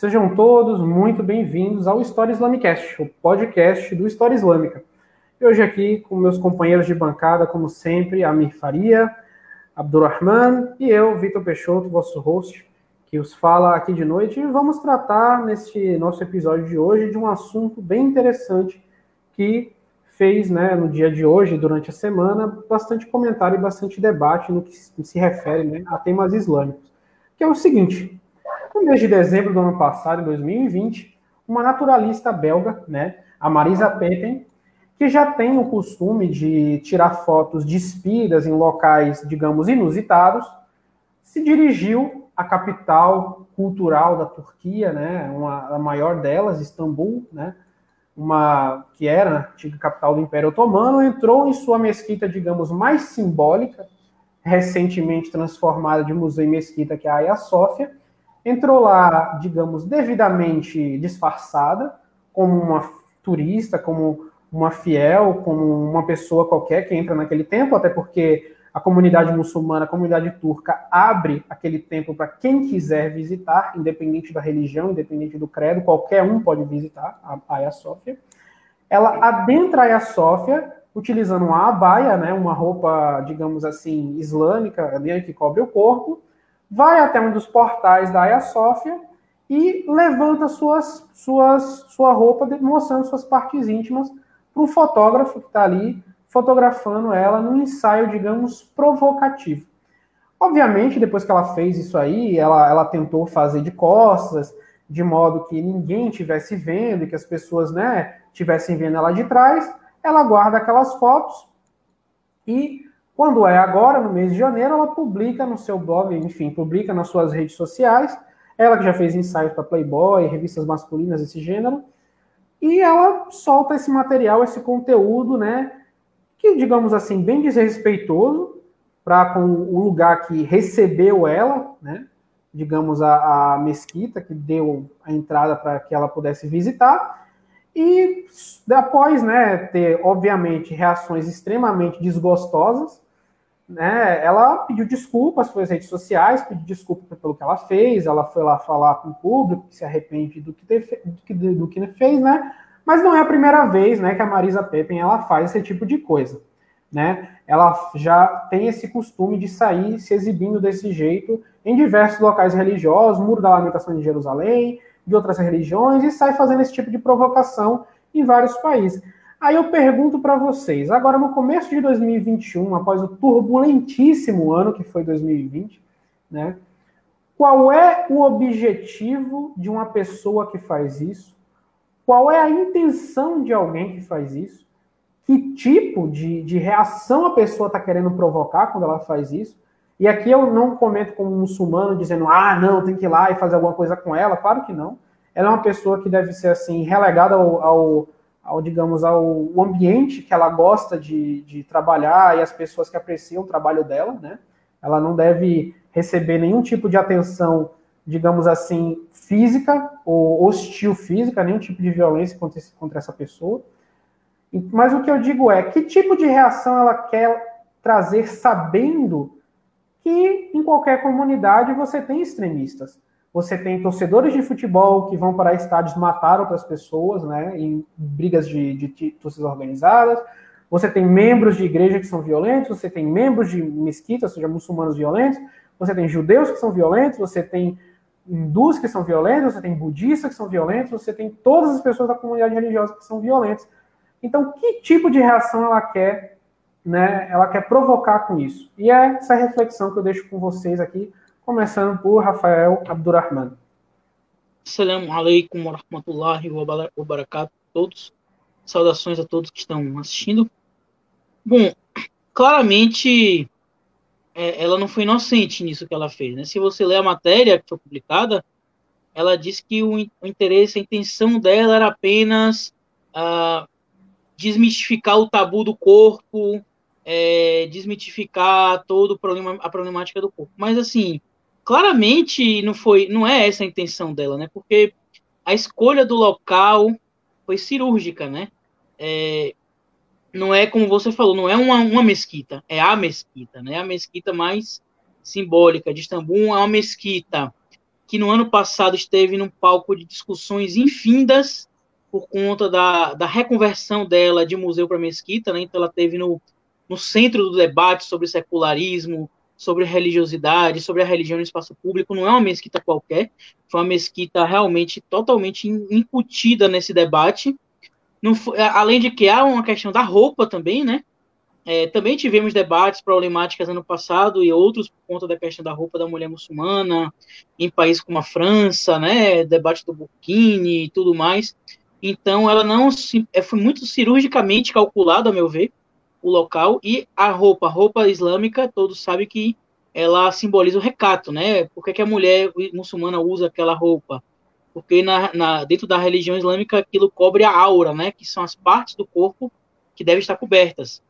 Sejam todos muito bem-vindos ao História Islamicast, o podcast do História Islâmica. E hoje aqui com meus companheiros de bancada, como sempre, Amir Faria, Abdurrahman e eu, Vitor Peixoto, vosso host, que os fala aqui de noite. E vamos tratar neste nosso episódio de hoje de um assunto bem interessante que fez, né, no dia de hoje, durante a semana, bastante comentário e bastante debate no que se refere né, a temas islâmicos. Que é o seguinte: no mês de dezembro do ano passado, em 2020, uma naturalista belga, né, a Marisa Pepen, que já tem o costume de tirar fotos despidas em locais, digamos, inusitados, se dirigiu à capital cultural da Turquia, né, uma, a maior delas, Istambul, né, uma que era a antiga capital do Império Otomano, entrou em sua mesquita, digamos, mais simbólica, recentemente transformada de museu e mesquita, que é a Hagia Sofia, entrou lá, digamos, devidamente disfarçada, como uma turista, como uma fiel, como uma pessoa qualquer que entra naquele templo, até porque a comunidade muçulmana, a comunidade turca abre aquele templo para quem quiser visitar, independente da religião, independente do credo, qualquer um pode visitar a Hagia Sofia. Ela adentra a Hagia Sofia utilizando uma abaia, né, uma roupa, digamos assim, islâmica, que cobre o corpo, vai até um dos portais da Hagia Sofia e levanta suas, suas, sua roupa, mostrando suas partes íntimas para um fotógrafo que está ali fotografando ela num ensaio, digamos, provocativo. Obviamente, depois que ela fez isso aí, ela, ela tentou fazer de costas, de modo que ninguém estivesse vendo e que as pessoas, né, estivessem vendo ela de trás. Ela guarda aquelas fotos e, quando é agora, no mês de janeiro, ela publica no seu blog, enfim, publica nas suas redes sociais. Ela que já fez ensaios para Playboy, revistas masculinas desse gênero, e ela solta esse material, esse conteúdo, né, que, digamos assim, bem desrespeitoso para com o lugar que recebeu ela, né? digamos, a, a mesquita, que deu a entrada para que ela pudesse visitar, e após né, ter, obviamente, reações extremamente desgostosas, né, ela pediu desculpas, às redes sociais, pediu desculpa pelo que ela fez, ela foi lá falar com o público, que se arrepende do que, ter, do que, do que fez, né? Mas não é a primeira vez, né, que a Marisa Pepen ela faz esse tipo de coisa, né? Ela já tem esse costume de sair se exibindo desse jeito em diversos locais religiosos, Muro da Lamentação de Jerusalém, de outras religiões e sai fazendo esse tipo de provocação em vários países. Aí eu pergunto para vocês, agora no começo de 2021, após o turbulentíssimo ano que foi 2020, né? Qual é o objetivo de uma pessoa que faz isso? Qual é a intenção de alguém que faz isso? Que tipo de, de reação a pessoa está querendo provocar quando ela faz isso? E aqui eu não comento como muçulmano dizendo, ah, não, tem que ir lá e fazer alguma coisa com ela. Claro que não. Ela é uma pessoa que deve ser assim relegada ao, ao, ao digamos, ao ambiente que ela gosta de, de trabalhar e as pessoas que apreciam o trabalho dela, né? Ela não deve receber nenhum tipo de atenção digamos assim, física ou hostil física, nenhum tipo de violência contra, esse, contra essa pessoa. Mas o que eu digo é, que tipo de reação ela quer trazer sabendo que em qualquer comunidade você tem extremistas. Você tem torcedores de futebol que vão para estádios matar outras pessoas, né, em brigas de, de torcidas organizadas. Você tem membros de igreja que são violentos, você tem membros de mesquita, ou seja, muçulmanos violentos, você tem judeus que são violentos, você tem hindus que são violentos, você tem budistas que são violentos, você tem todas as pessoas da comunidade religiosa que são violentas. Então, que tipo de reação ela quer, né? Ela quer provocar com isso? E é essa reflexão que eu deixo com vocês aqui, começando por Rafael Abdurrahman. Assalamu alaikum wa rahmatullahi wa barakatuh todos. Saudações a todos que estão assistindo. Bom, claramente é, ela não foi inocente nisso que ela fez. Né? Se você ler a matéria que foi publicada, ela diz que o, o interesse, a intenção dela era apenas ah, desmistificar o tabu do corpo, é, todo o problema, a problemática do corpo. Mas assim, claramente não foi, não é essa a intenção dela, né? Porque a escolha do local foi cirúrgica, né? É, não é como você falou, não é uma, uma mesquita, é a mesquita, né? A mesquita mais simbólica de Istambul é uma mesquita que no ano passado esteve num palco de discussões infindas por conta da, da reconversão dela de museu para mesquita, né? Então ela teve no, no centro do debate sobre secularismo, sobre religiosidade, sobre a religião no espaço público. Não é uma mesquita qualquer, foi uma mesquita realmente totalmente incutida nesse debate. Foi, além de que há uma questão da roupa também, né? É, também tivemos debates problemáticas ano passado e outros por conta da questão da roupa da mulher muçulmana em países como a França, né? Debate do burkini e tudo mais. Então, ela não se, é, foi muito cirurgicamente calculado, a meu ver, o local e a roupa, a roupa islâmica, todos sabem que ela simboliza o recato, né? Por que, que a mulher muçulmana usa aquela roupa? Porque na, na, dentro da religião islâmica aquilo cobre a aura, né? Que são as partes do corpo que devem estar cobertas.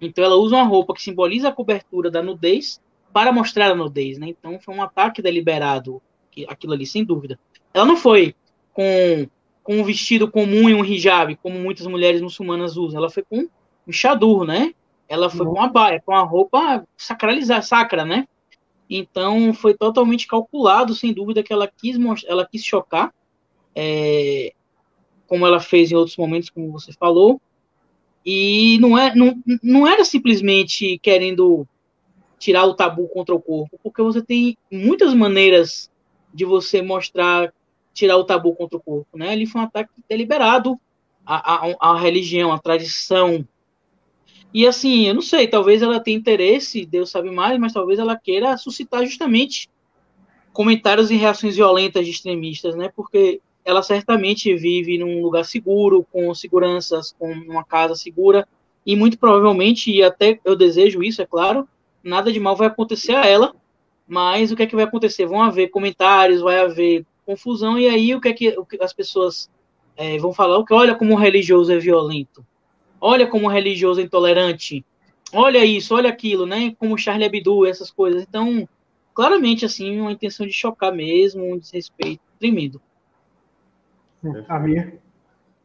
Então ela usa uma roupa que simboliza a cobertura da nudez para mostrar a nudez, né? Então foi um ataque deliberado, aquilo ali, sem dúvida. Ela não foi com, com um vestido comum e um hijab, como muitas mulheres muçulmanas usam. Ela foi com um chadur, né? Ela foi uhum. com uma baia, com a roupa sacralizada, sacra, né? Então foi totalmente calculado, sem dúvida, que ela quis ela quis chocar, é, como ela fez em outros momentos, como você falou. E não, é, não, não era simplesmente querendo tirar o tabu contra o corpo, porque você tem muitas maneiras de você mostrar, tirar o tabu contra o corpo, né? Ali foi um ataque deliberado à, à, à religião, à tradição, e assim, eu não sei, talvez ela tenha interesse, Deus sabe mais, mas talvez ela queira suscitar justamente comentários e reações violentas de extremistas, né? Porque ela certamente vive num lugar seguro, com seguranças, com uma casa segura, e muito provavelmente, e até eu desejo isso, é claro, nada de mal vai acontecer a ela, mas o que é que vai acontecer? Vão haver comentários, vai haver confusão, e aí o que é que, as pessoas é, vão falar? O que olha como o religioso é violento olha como o religioso é intolerante, olha isso, olha aquilo, né? Como Charlie Hebdo, essas coisas. Então, claramente, assim, uma intenção de chocar mesmo, um desrespeito tremido. Amir?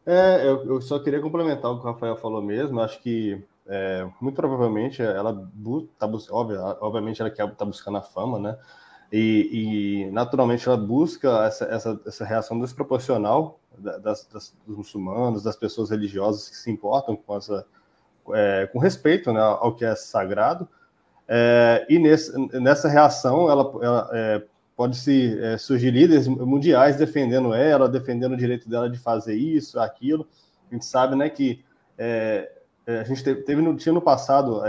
É, eu, eu, só queria complementar o que o Rafael falou mesmo. Acho que é, muito provavelmente ela está buscando, obviamente ela quer tá buscando a fama, né? E, e, naturalmente ela busca essa, essa, essa reação desproporcional das, das, dos muçulmanos, das pessoas religiosas que se importam com essa é, com respeito né, ao que é sagrado. É, e nesse, nessa reação ela, ela é, pode se é, surgir líderes mundiais defendendo ela, defendendo o direito dela de fazer isso, aquilo. A gente sabe, né, que é, é, a gente teve, teve no, tinha no passado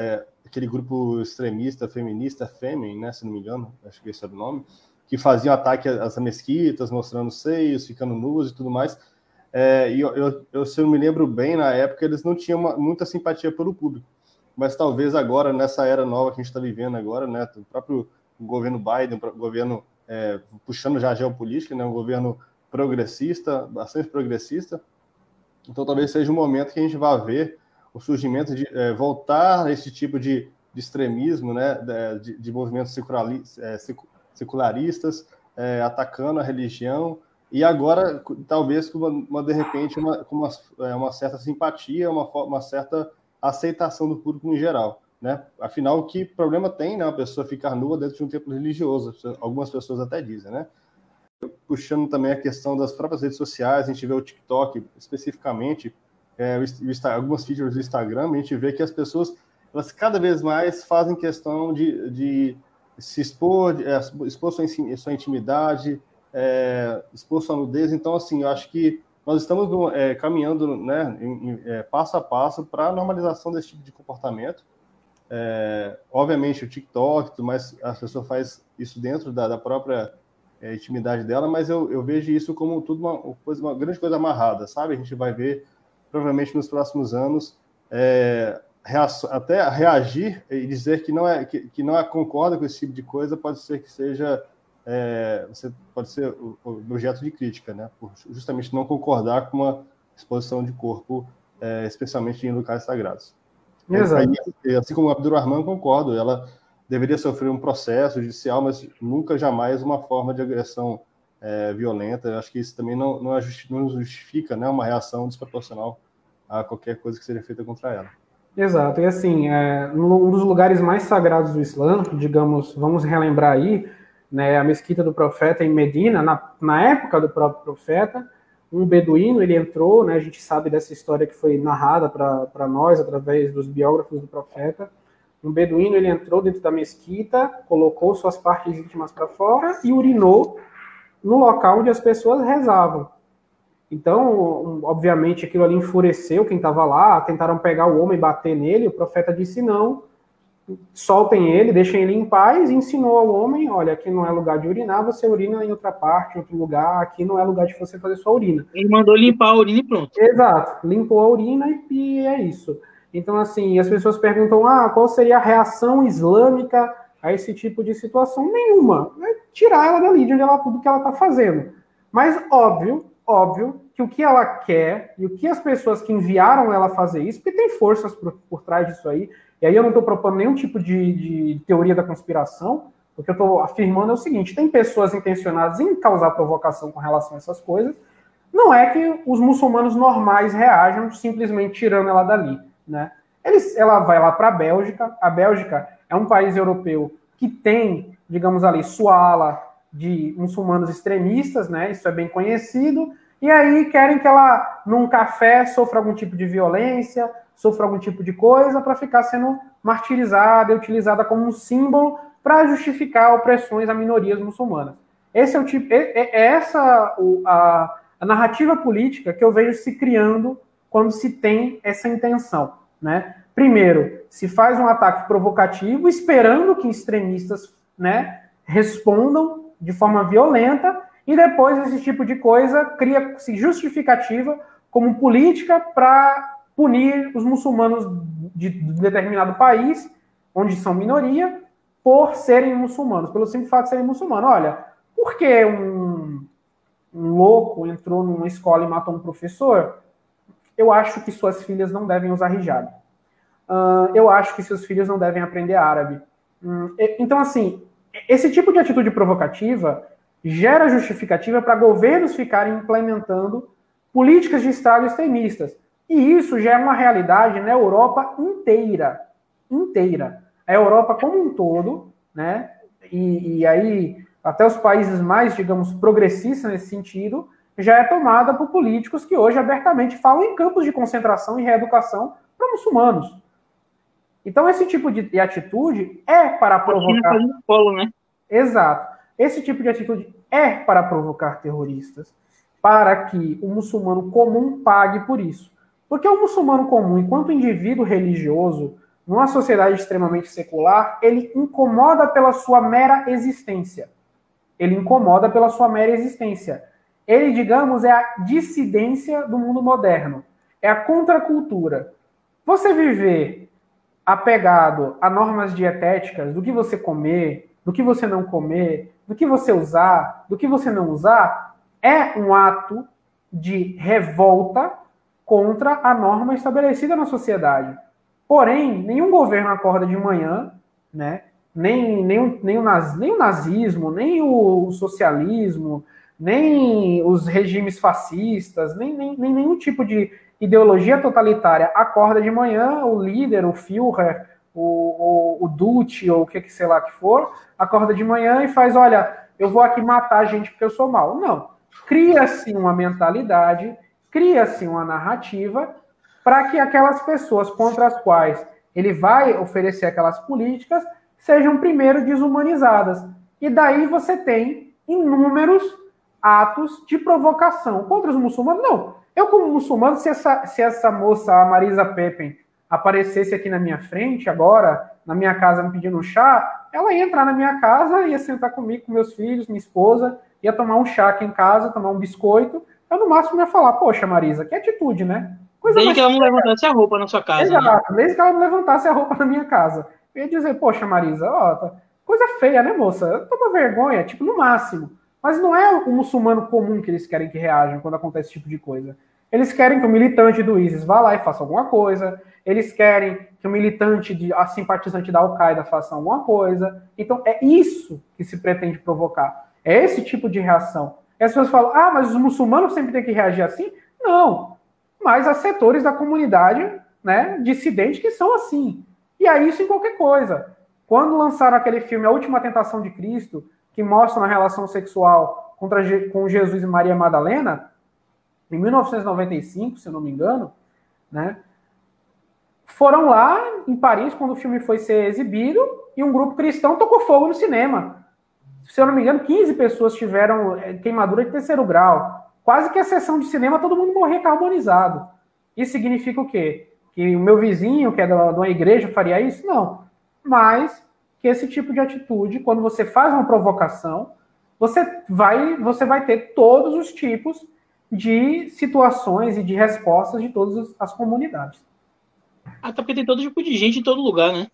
aquele grupo extremista, feminista, Femin, né, se não me engano, acho que esse era o nome, que faziam ataque às mesquitas, mostrando seios, ficando nus e tudo mais. É, e eu, eu, eu, se eu me lembro bem, na época eles não tinham uma, muita simpatia pelo público. Mas talvez agora, nessa era nova que a gente está vivendo agora, né, o próprio governo Biden, o governo é, puxando já a geopolítica, né, um governo progressista, bastante progressista. Então talvez seja um momento que a gente vá ver o surgimento de é, voltar a esse tipo de, de extremismo, né, de, de movimentos secularistas, é, secularistas é, atacando a religião, e agora, talvez, com uma, uma de repente, uma, com uma, uma certa simpatia, uma, uma certa aceitação do público em geral. Né? Afinal, que problema tem né, uma pessoa ficar nua dentro de um templo religioso? Algumas pessoas até dizem, né? Puxando também a questão das próprias redes sociais, a gente vê o TikTok especificamente, é, o, algumas features do Instagram, a gente vê que as pessoas elas cada vez mais fazem questão de, de se expor, é, expor sua, sua intimidade, é, expor sua nudez. Então, assim, eu acho que nós estamos é, caminhando né, em, em, é, passo a passo para a normalização desse tipo de comportamento. É, obviamente, o TikTok, mas a pessoa faz isso dentro da, da própria é, intimidade dela, mas eu, eu, vejo isso como tudo uma, uma grande coisa amarrada, sabe? A gente vai ver, provavelmente nos próximos anos, é, até reagir e dizer que não é que, que, não é, concorda com esse tipo de coisa pode ser que seja é, você pode ser objeto de crítica, né? Por justamente não concordar com uma exposição de corpo, é, especialmente em locais sagrados. Exato. Aí, assim como o Abdurrahman concordo, ela deveria sofrer um processo judicial, mas nunca jamais uma forma de agressão é, violenta. Eu acho que isso também não, não, é não justifica né, uma reação desproporcional a qualquer coisa que seja feita contra ela. Exato, e assim, é, um dos lugares mais sagrados do Islã, digamos, vamos relembrar aí, né, a mesquita do profeta em Medina, na, na época do próprio profeta, um beduíno, ele entrou, né, a gente sabe dessa história que foi narrada para nós através dos biógrafos do profeta, um beduíno, ele entrou dentro da mesquita, colocou suas partes íntimas para fora e urinou no local onde as pessoas rezavam. Então, obviamente, aquilo ali enfureceu quem estava lá, tentaram pegar o homem e bater nele, o profeta disse não, soltem ele, deixem ele em paz, e ensinou ao homem, olha, aqui não é lugar de urinar, você urina em outra parte, em outro lugar, aqui não é lugar de você fazer sua urina. Ele mandou limpar a urina e pronto. Exato, limpou a urina e, e é isso. Então, assim, as pessoas perguntam, ah, qual seria a reação islâmica a esse tipo de situação? Nenhuma. É tirar ela dali de onde ela, tudo que ela está fazendo. Mas, óbvio, óbvio, que o que ela quer e o que as pessoas que enviaram ela fazer isso, porque tem forças por, por trás disso aí, e aí eu não estou propondo nenhum tipo de, de, teoria da conspiração, o que eu estou afirmando é o seguinte: tem pessoas intencionadas em causar provocação com relação a essas coisas. Não é que os muçulmanos normais reajam simplesmente tirando ela dali, né? Eles, ela vai lá para a Bélgica. A Bélgica é um país europeu que tem, digamos ali, sua ala de muçulmanos extremistas, né? Isso é bem conhecido. E aí querem que ela, num café, sofra algum tipo de violência, sofra algum tipo de coisa, para ficar sendo martirizada e utilizada como um símbolo para justificar opressões a minorias muçulmanas. Esse é o tipo, é, é essa a, a narrativa política que eu vejo se criando quando se tem essa intenção, né? Primeiro, se faz um ataque provocativo, esperando que extremistas, né, respondam de forma violenta, e depois esse tipo de coisa cria-se justificativa como política para punir os muçulmanos de determinado país, onde são minoria, por serem muçulmanos, pelo simples fato de serem muçulmanos. Olha, por que um, um louco entrou numa escola e matou um professor? Eu acho que suas filhas não devem usar hijab. Uh, eu acho que seus filhos não devem aprender árabe. Uh, então, assim, esse tipo de atitude provocativa gera justificativa para governos ficarem implementando políticas de Estado extremistas. E isso já é uma realidade na Europa inteira. Inteira. A Europa como um todo, né? E, e aí, até os países mais, digamos, progressistas nesse sentido, já é tomada por políticos que hoje abertamente falam em campos de concentração e reeducação para muçulmanos. Então, esse tipo de, atitude é para provocar. Polo, né? Exato. Esse tipo de atitude é para provocar terroristas, para que o muçulmano comum pague por isso. Porque o muçulmano comum, enquanto indivíduo religioso, numa sociedade extremamente secular, ele incomoda pela sua mera existência. Ele incomoda pela sua mera existência. Ele, digamos, é a dissidência do mundo moderno. É a contracultura. Você viver apegado a normas dietéticas do que você comer, do que você não comer, do que você usar, do que você não usar, é um ato de revolta contra a norma estabelecida na sociedade. Porém, nenhum governo acorda de manhã, né? Nem, nem, nem, o, naz, nem o nazismo, nem o socialismo, nem os regimes fascistas, nem, nem, nem nenhum tipo de ideologia totalitária acorda de manhã, o líder, o Führer, o, o, o Duce, ou o que, que sei lá que for, acorda de manhã e faz, olha, eu vou aqui matar gente porque eu sou mal. Não. Cria-se uma mentalidade cria-se uma narrativa para que aquelas pessoas contra as quais ele vai oferecer aquelas políticas sejam primeiro desumanizadas. E daí você tem inúmeros atos de provocação contra os muçulmanos. Não, eu como muçulmano, se essa, se essa moça, a Marisa Pepen, aparecesse aqui na minha frente agora, na minha casa me pedindo um chá, ela ia entrar na minha casa, ia sentar comigo, com meus filhos, minha esposa, ia tomar um chá aqui em casa, tomar um biscoito, eu no máximo ia falar, poxa, Marisa, que atitude, né? Coisa desde que ela não levantasse a roupa na sua casa. Né? Exato, né? desde que ela não levantasse a roupa na minha casa. Eu ia dizer, poxa, Marisa, ó, tá... coisa feia, né, moça? Toma vergonha, tipo, no máximo. Mas não é o muçulmano comum que eles querem que reajam quando acontece esse tipo de coisa. Eles querem que o militante do ISIS vá lá e faça alguma coisa. Eles querem que o militante, de, a simpatizante da Al-Qaeda faça alguma coisa. Então, é isso que se pretende provocar. É esse tipo de reação. E as pessoas falam, ah, mas os muçulmanos sempre têm que reagir assim? Não. Mas há setores da comunidade né, dissidente que são assim. E é isso em qualquer coisa. Quando lançaram aquele filme A Última Tentação de Cristo, que mostram a relação sexual contra, com Jesus e Maria Madalena, em 1995, se não me engano, né? Foram lá em Paris quando o filme foi ser exibido e um grupo cristão tocou fogo no cinema. Se eu não me engano, 15 pessoas tiveram eh, queimadura de terceiro grau. Quase que a sessão de cinema todo mundo morria carbonizado. Isso significa o quê? Que o meu vizinho, que é de uma igreja, faria isso? Não. Mas que esse tipo de atitude, quando você faz uma provocação, você vai, você vai ter todos os tipos de situações e de respostas de todas as comunidades. Até porque tem todo tipo de gente em todo lugar, né?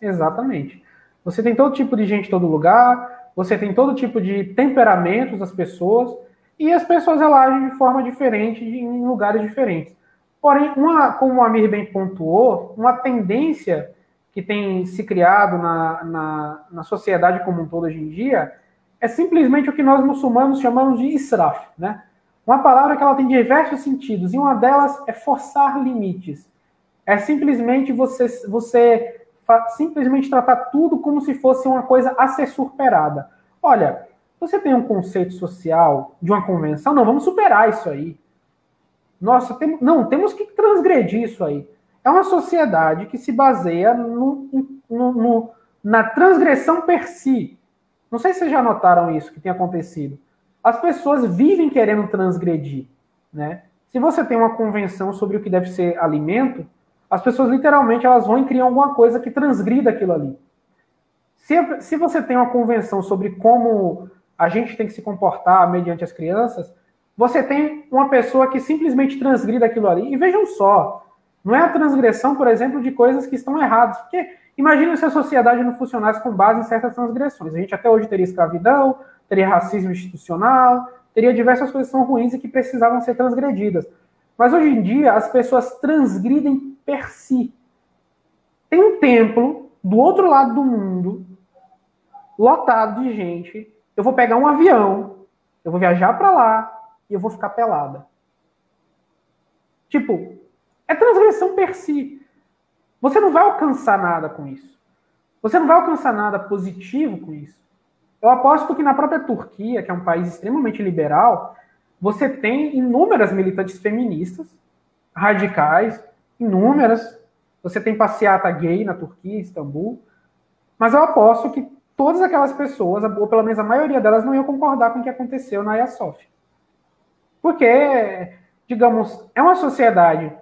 Exatamente. Você tem todo tipo de gente em todo lugar, você tem todo tipo de temperamentos das pessoas, e as pessoas agem de forma diferente em lugares diferentes. Porém, uma, como o Amir bem pontuou, uma tendência que tem se criado na, na, na sociedade como um todo hoje em dia é simplesmente o que nós muçulmanos chamamos de israf, né? Uma palavra que ela tem diversos sentidos, e uma delas é forçar limites. É simplesmente você, você simplesmente tratar tudo como se fosse uma coisa a ser superada. Olha, você tem um conceito social de uma convenção, não, vamos superar isso aí. Nossa, tem, não, temos que transgredir isso aí. É uma sociedade que se baseia no, no, no, na transgressão per si. Não sei se vocês já notaram isso que tem acontecido as pessoas vivem querendo transgredir, né? Se você tem uma convenção sobre o que deve ser alimento, as pessoas literalmente elas vão criam alguma coisa que transgrida aquilo ali. Se, se você tem uma convenção sobre como a gente tem que se comportar mediante as crianças, você tem uma pessoa que simplesmente transgrida aquilo ali. E vejam só, não é a transgressão, por exemplo, de coisas que estão erradas. Porque imagina se a sociedade não funcionasse com base em certas transgressões. A gente até hoje teria escravidão, teria racismo institucional, teria diversas coisas que são ruins e que precisavam ser transgredidas. Mas hoje em dia as pessoas transgridem per si. Tem um templo do outro lado do mundo, lotado de gente. Eu vou pegar um avião, eu vou viajar para lá e eu vou ficar pelada. Tipo, é transgressão per si. Você não vai alcançar nada com isso. Você não vai alcançar nada positivo com isso. Eu aposto que na própria Turquia, que é um país extremamente liberal, você tem inúmeras militantes feministas, radicais, inúmeras. Você tem passeata gay na Turquia, Istambul. Mas eu aposto que todas aquelas pessoas, ou pelo menos a maioria delas, não iam concordar com o que aconteceu na Sophia. Porque, digamos, é uma sociedade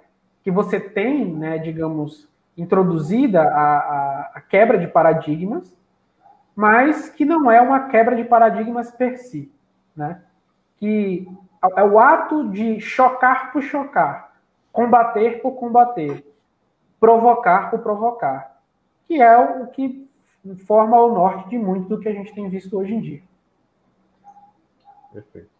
que você tem, né, digamos, introduzida a, a, a quebra de paradigmas, mas que não é uma quebra de paradigmas per si, né? Que é o ato de chocar por chocar, combater por combater, provocar por provocar, que é o que forma o norte de muito do que a gente tem visto hoje em dia. Perfeito.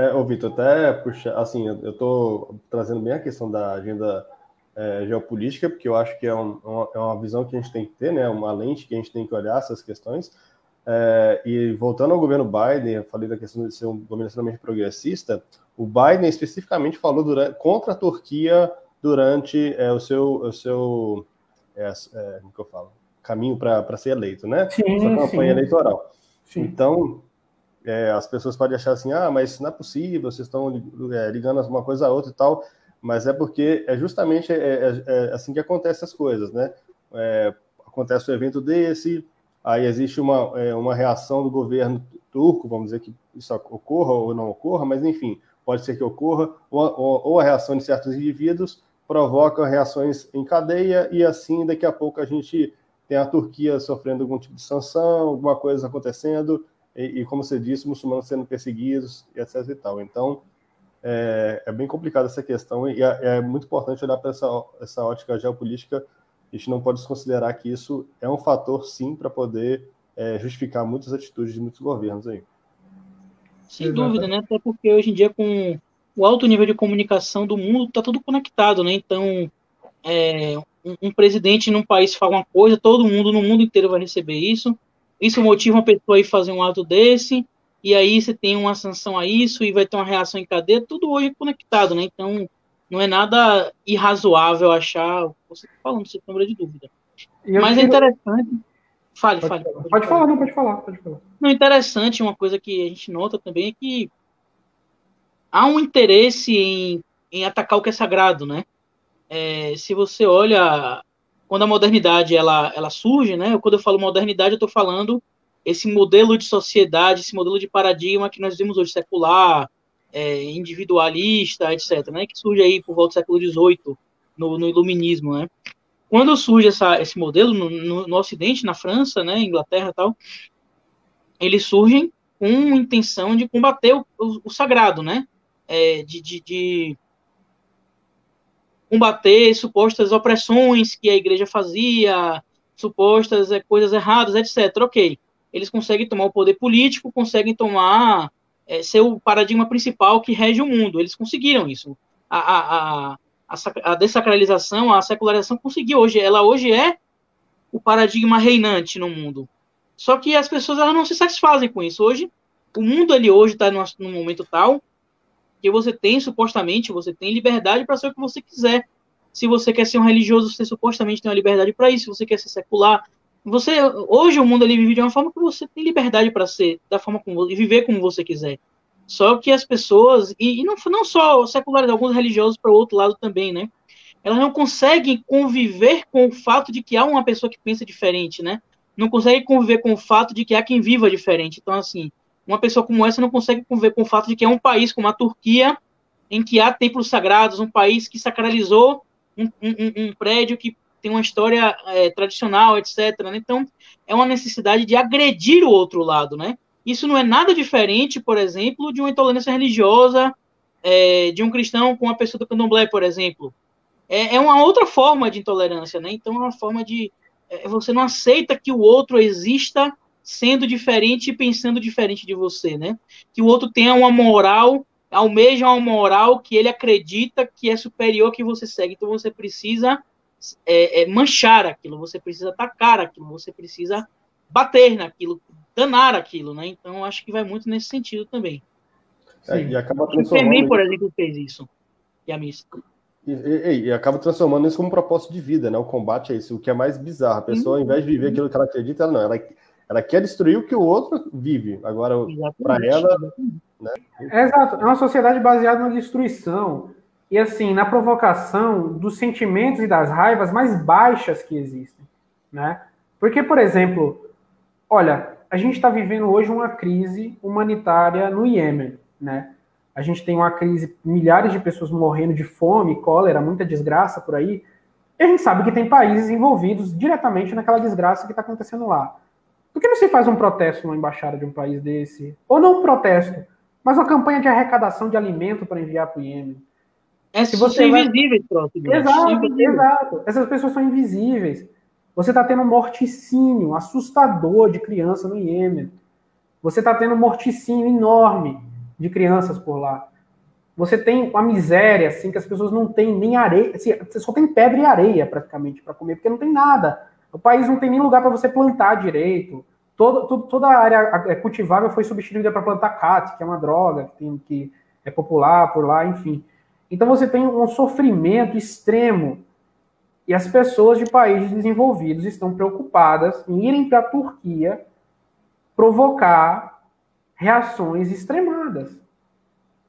É, ô, Vitor, até puxa, assim, eu estou trazendo bem a questão da agenda é, geopolítica, porque eu acho que é, um, é, uma visão que a gente tem que ter, né, uma lente que a gente tem que olhar essas questões. É, e voltando ao governo Biden, eu falei da questão de ser um governo extremamente progressista, o Biden especificamente falou durante, contra a Turquia durante é, o seu, o seu é, é, como que eu falo? caminho para ser eleito, né? Sim, Sua campanha sim. eleitoral. Sim. Então, é, as pessoas podem achar assim, ah, mas não é possível, vocês estão é, ligando uma coisa a outra e tal mas é porque é justamente é, é, é assim que acontecem as coisas, né? É, acontece um evento desse, aí existe uma, uma reação do governo turco, vamos dizer que isso ocorra ou não ocorra, mas enfim, pode ser que ocorra, ou, ou, ou a reação de certos indivíduos provoca reações em cadeia, e assim daqui a pouco a gente tem a Turquia sofrendo algum tipo de sanção, alguma coisa acontecendo, e, e como você disse, muçulmanos sendo perseguidos, etc e tal. Então, é, é bem complicada essa questão e é, é muito importante olhar para essa, essa ótica geopolítica. A gente não pode desconsiderar que isso é um fator, sim, para poder é, justificar muitas atitudes de muitos governos aí. Sem Exato. dúvida, né? Até porque hoje em dia, com o alto nível de comunicação do mundo, está tudo conectado, né? Então, é, um, um, presidente num país fala uma coisa, todo mundo no mundo inteiro vai receber isso. Isso motiva uma pessoa a fazer um ato desse, e aí você tem uma sanção a isso e vai ter uma reação em cadeia, tudo hoje conectado, né? Então, não é nada irrazoável achar, você está falando, sem sombra de dúvida. Mas é interessante. Fale, Pode, fale. falar. pode falar, não, pode falar, pode falar. Não, interessante, uma coisa que a gente nota também é que há um interesse em, em atacar o que é sagrado, né? É, se você olha quando a modernidade ela, ela surge, né? Quando eu falo modernidade, eu estou falando esse modelo de sociedade, esse modelo de paradigma que nós vimos hoje secular, é, individualista, etc., né? Que surge aí por volta do século XVIII no, no iluminismo, né? Quando surge essa, esse modelo no, no, no Ocidente, na França, né, Inglaterra, tal, eles surgem com intenção de combater o, o, o sagrado, né? É, de, de, de combater supostas opressões que a igreja fazia, supostas é, coisas erradas, etc. Ok. Eles conseguem tomar o poder político, conseguem tomar é, ser o paradigma principal que rege o mundo. Eles conseguiram isso. A, a, a, a desacralização, a secularização conseguiu hoje. Ela hoje é o paradigma reinante no mundo. Só que as pessoas elas não se satisfazem com isso. Hoje, o mundo ele hoje está num momento tal que você tem, supostamente, você tem liberdade para ser o que você quiser. Se você quer ser um religioso, você supostamente tem uma liberdade para isso. Se você quer ser secular, você hoje o mundo ele vive de uma forma que você tem liberdade para ser da forma como viver como você quiser. Só que as pessoas e, e não não só seculares, alguns religiosos para o outro lado também, né? Elas não conseguem conviver com o fato de que há uma pessoa que pensa diferente, né? Não conseguem conviver com o fato de que há quem viva diferente. Então assim, uma pessoa como essa não consegue conviver com o fato de que é um país como a Turquia, em que há templos sagrados, um país que sacralizou um, um, um prédio que tem uma história é, tradicional, etc. Né? Então, é uma necessidade de agredir o outro lado, né? Isso não é nada diferente, por exemplo, de uma intolerância religiosa é, de um cristão com uma pessoa do candomblé, por exemplo. É, é, uma outra forma de intolerância, né? Então, é uma forma de... É, você não aceita que o outro exista sendo diferente e pensando diferente de você, né? Que o outro tenha uma moral, almeja uma moral que ele acredita que é superior que você segue. Então você precisa é, é, manchar aquilo, você precisa atacar aquilo, você precisa bater naquilo, danar aquilo, né? Então acho que vai muito nesse sentido também. É, e acaba transformando... O Fermin, por exemplo, fez isso. E a mista. E, e, e, acaba transformando isso como um propósito de vida, né? O combate é isso, o que é mais bizarro. A pessoa, ao invés de viver aquilo que ela acredita, ela não, ela ela quer destruir o que o outro vive. Agora, para ela. Né? É exato. É uma sociedade baseada na destruição e, assim, na provocação dos sentimentos e das raivas mais baixas que existem. Né? Porque, por exemplo, olha, a gente está vivendo hoje uma crise humanitária no Iêmen. Né? A gente tem uma crise, milhares de pessoas morrendo de fome, cólera, muita desgraça por aí. E a gente sabe que tem países envolvidos diretamente naquela desgraça que está acontecendo lá. Por que não se faz um protesto na embaixada de um país desse? Ou não um protesto, mas uma campanha de arrecadação de alimento para enviar para o Iêmen. É, se você são vai... invisíveis, pronto. Exato, exato. Essas pessoas são invisíveis. Você está tendo um morticínio assustador de criança no Iêmen. Você está tendo um morticínio enorme de crianças por lá. Você tem uma miséria, assim, que as pessoas não têm nem areia. Assim, você só tem pedra e areia, praticamente, para comer, porque não tem nada. O país não tem nem lugar para você plantar direito. Todo, toda a área é, cultivável foi substituída para plantar cat, que é uma droga que, tem, que é popular por lá, enfim. Então você tem um sofrimento extremo. E as pessoas de países desenvolvidos estão preocupadas em irem para a Turquia provocar reações extremadas.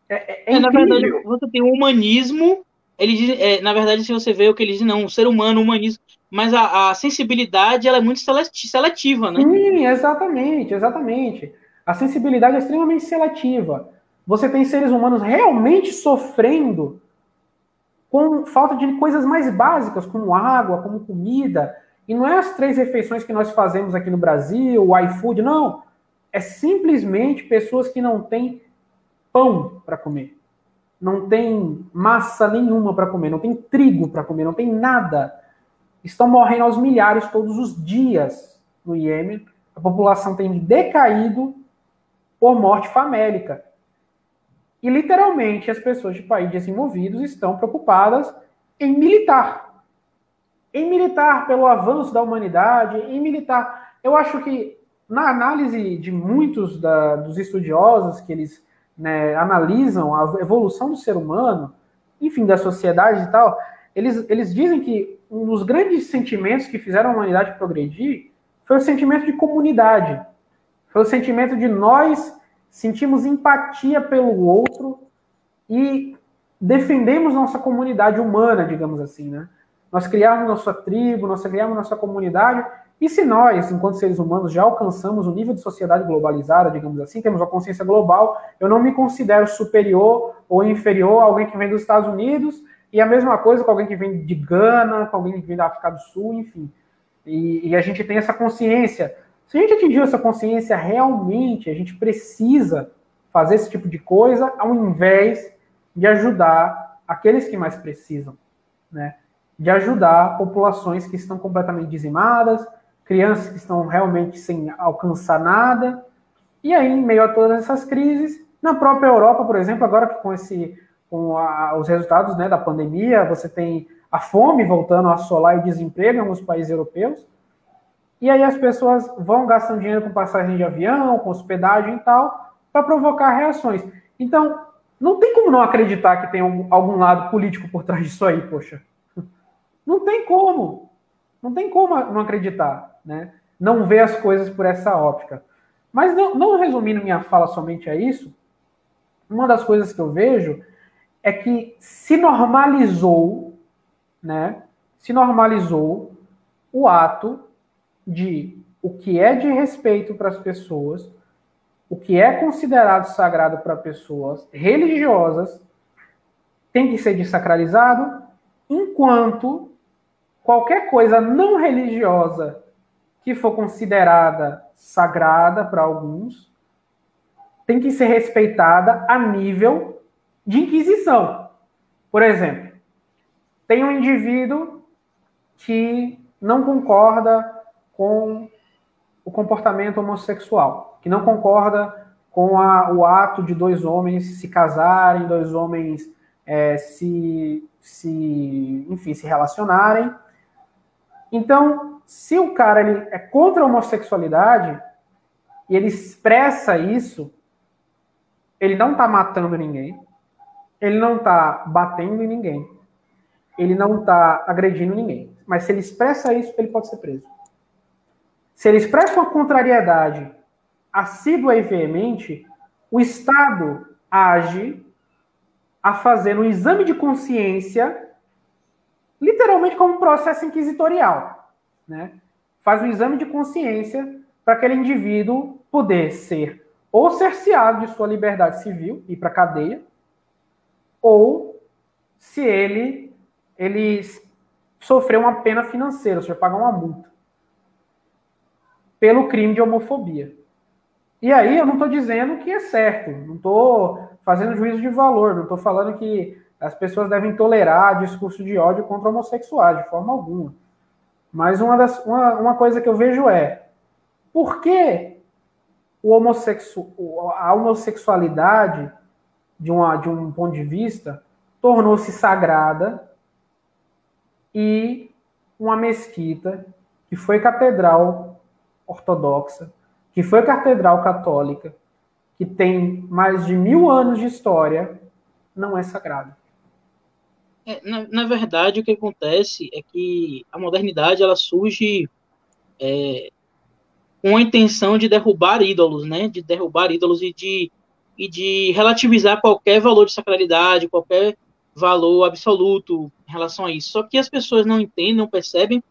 É, é, é, na verdade, você tem o humanismo. Ele diz, é, na verdade, se você vê o que ele diz, não, o ser humano, o humanismo mas a, a, sensibilidade ela é muito seletiva, né? Sim, exatamente, exatamente. A sensibilidade é extremamente seletiva. Você tem seres humanos realmente sofrendo com falta de coisas mais básicas, como água, como comida. E não é as três refeições que nós fazemos aqui no Brasil, o iFood, não. É simplesmente pessoas que não têm pão para comer. Não tem massa nenhuma para comer, não tem trigo para comer, não tem nada estão morrendo aos milhares todos os dias no Iêmen. A população tem decaído por morte famélica. E literalmente as pessoas de países desenvolvidos estão preocupadas em militar. Em militar pelo avanço da humanidade, em militar. Eu acho que na análise de muitos da, dos estudiosos que eles né, analisam a evolução do ser humano, enfim, da sociedade e tal, eles, eles dizem que um dos grandes sentimentos que fizeram a humanidade progredir foi o sentimento de comunidade. Foi o sentimento de nós sentimos empatia pelo outro e defendemos nossa comunidade humana, digamos assim, né? Nós criamos nossa tribo, nós criamos nossa comunidade, e se nós, enquanto seres humanos, já alcançamos o nível de sociedade globalizada, digamos assim, temos uma consciência global, eu não me considero superior ou inferior a alguém que vem dos Estados Unidos, e a mesma coisa com alguém que vem de Gana, com alguém que vem da África do Sul, enfim. E, e a gente tem essa consciência. Se a gente atingiu essa consciência realmente, a gente precisa fazer esse tipo de coisa ao invés de ajudar aqueles que mais precisam, né? De ajudar populações que estão completamente dizimadas, crianças que estão realmente sem alcançar nada. E aí, em meio a todas essas crises, na própria Europa, por exemplo, agora que com esse com a, os resultados né, da pandemia, você tem a fome voltando a assolar e o desemprego em alguns países europeus. E aí as pessoas vão gastando dinheiro com passagem de avião, com hospedagem e tal, para provocar reações. Então, não tem como não acreditar que tem algum lado político por trás disso aí, poxa. Não tem como. Não tem como não acreditar, né? Não ver as coisas por essa óptica. Mas não, não resumindo minha fala somente a isso, uma das coisas que eu vejo é que se normalizou, né? Se normalizou o ato de o que é de respeito para as pessoas o que é considerado sagrado para pessoas religiosas tem que ser desacralizado, enquanto qualquer coisa não religiosa que for considerada sagrada para alguns tem que ser respeitada a nível de inquisição. Por exemplo, tem um indivíduo que não concorda com o comportamento homossexual que não concorda com a, o ato de dois homens se casarem, dois homens é, se, se, enfim, se relacionarem. Então, se o cara ele é contra a homossexualidade e ele expressa isso, ele não está matando ninguém, ele não está batendo em ninguém, ele não está agredindo ninguém. Mas se ele expressa isso, ele pode ser preso. Se ele expressa uma contrariedade assídua e veemente, o Estado age a fazer um exame de consciência, literalmente como um processo inquisitorial. Né? Faz um exame de consciência para aquele indivíduo poder ser ou cerceado de sua liberdade civil, ir para a cadeia, ou se ele, ele sofreu uma pena financeira, ou seja, pagar uma multa, pelo crime de homofobia. E aí eu não estou dizendo que é certo, não estou fazendo juízo de valor, não estou falando que as pessoas devem tolerar discurso de ódio contra homossexuais, de forma alguma. Mas uma, das, uma, uma coisa que eu vejo é, por que o homossexu, a homossexualidade, de, uma, de um ponto de vista, tornou-se sagrada e uma mesquita, que foi catedral ortodoxa, que foi catedral católica, que tem mais de mil anos de história, não é sagrada. É, na, na, verdade, o que acontece é que a modernidade ela surge é, com a intenção de derrubar ídolos, né? De derrubar ídolos e de, e de relativizar qualquer valor de sacralidade, qualquer valor absoluto em relação a isso. Só que as pessoas não entendem, não percebem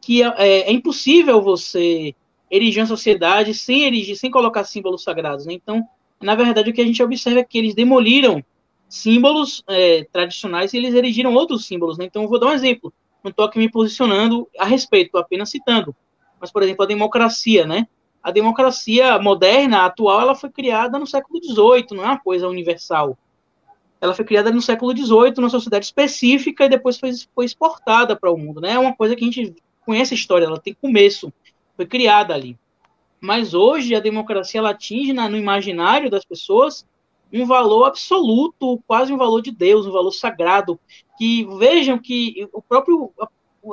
que é, é impossível você erigir uma sociedade sem erigir, sem colocar símbolos sagrados. Né? Então, na verdade, o que a gente observa é que eles demoliram símbolos é, tradicionais e eles erigiram outros símbolos. Né? Então, eu vou dar um exemplo. Não estou aqui me posicionando a respeito, apenas citando. Mas, por exemplo, a democracia, né? A democracia moderna, atual, ela foi criada no século XVIII, não é uma coisa universal. Ela foi criada no século XVIII, numa sociedade específica, e depois foi, foi exportada para o mundo. Né? É uma coisa que a gente conhece a história, ela tem começo foi criada ali. Mas hoje a democracia ela atinge na, no imaginário das pessoas um valor absoluto, quase um valor de Deus, um valor sagrado. Que vejam que o próprio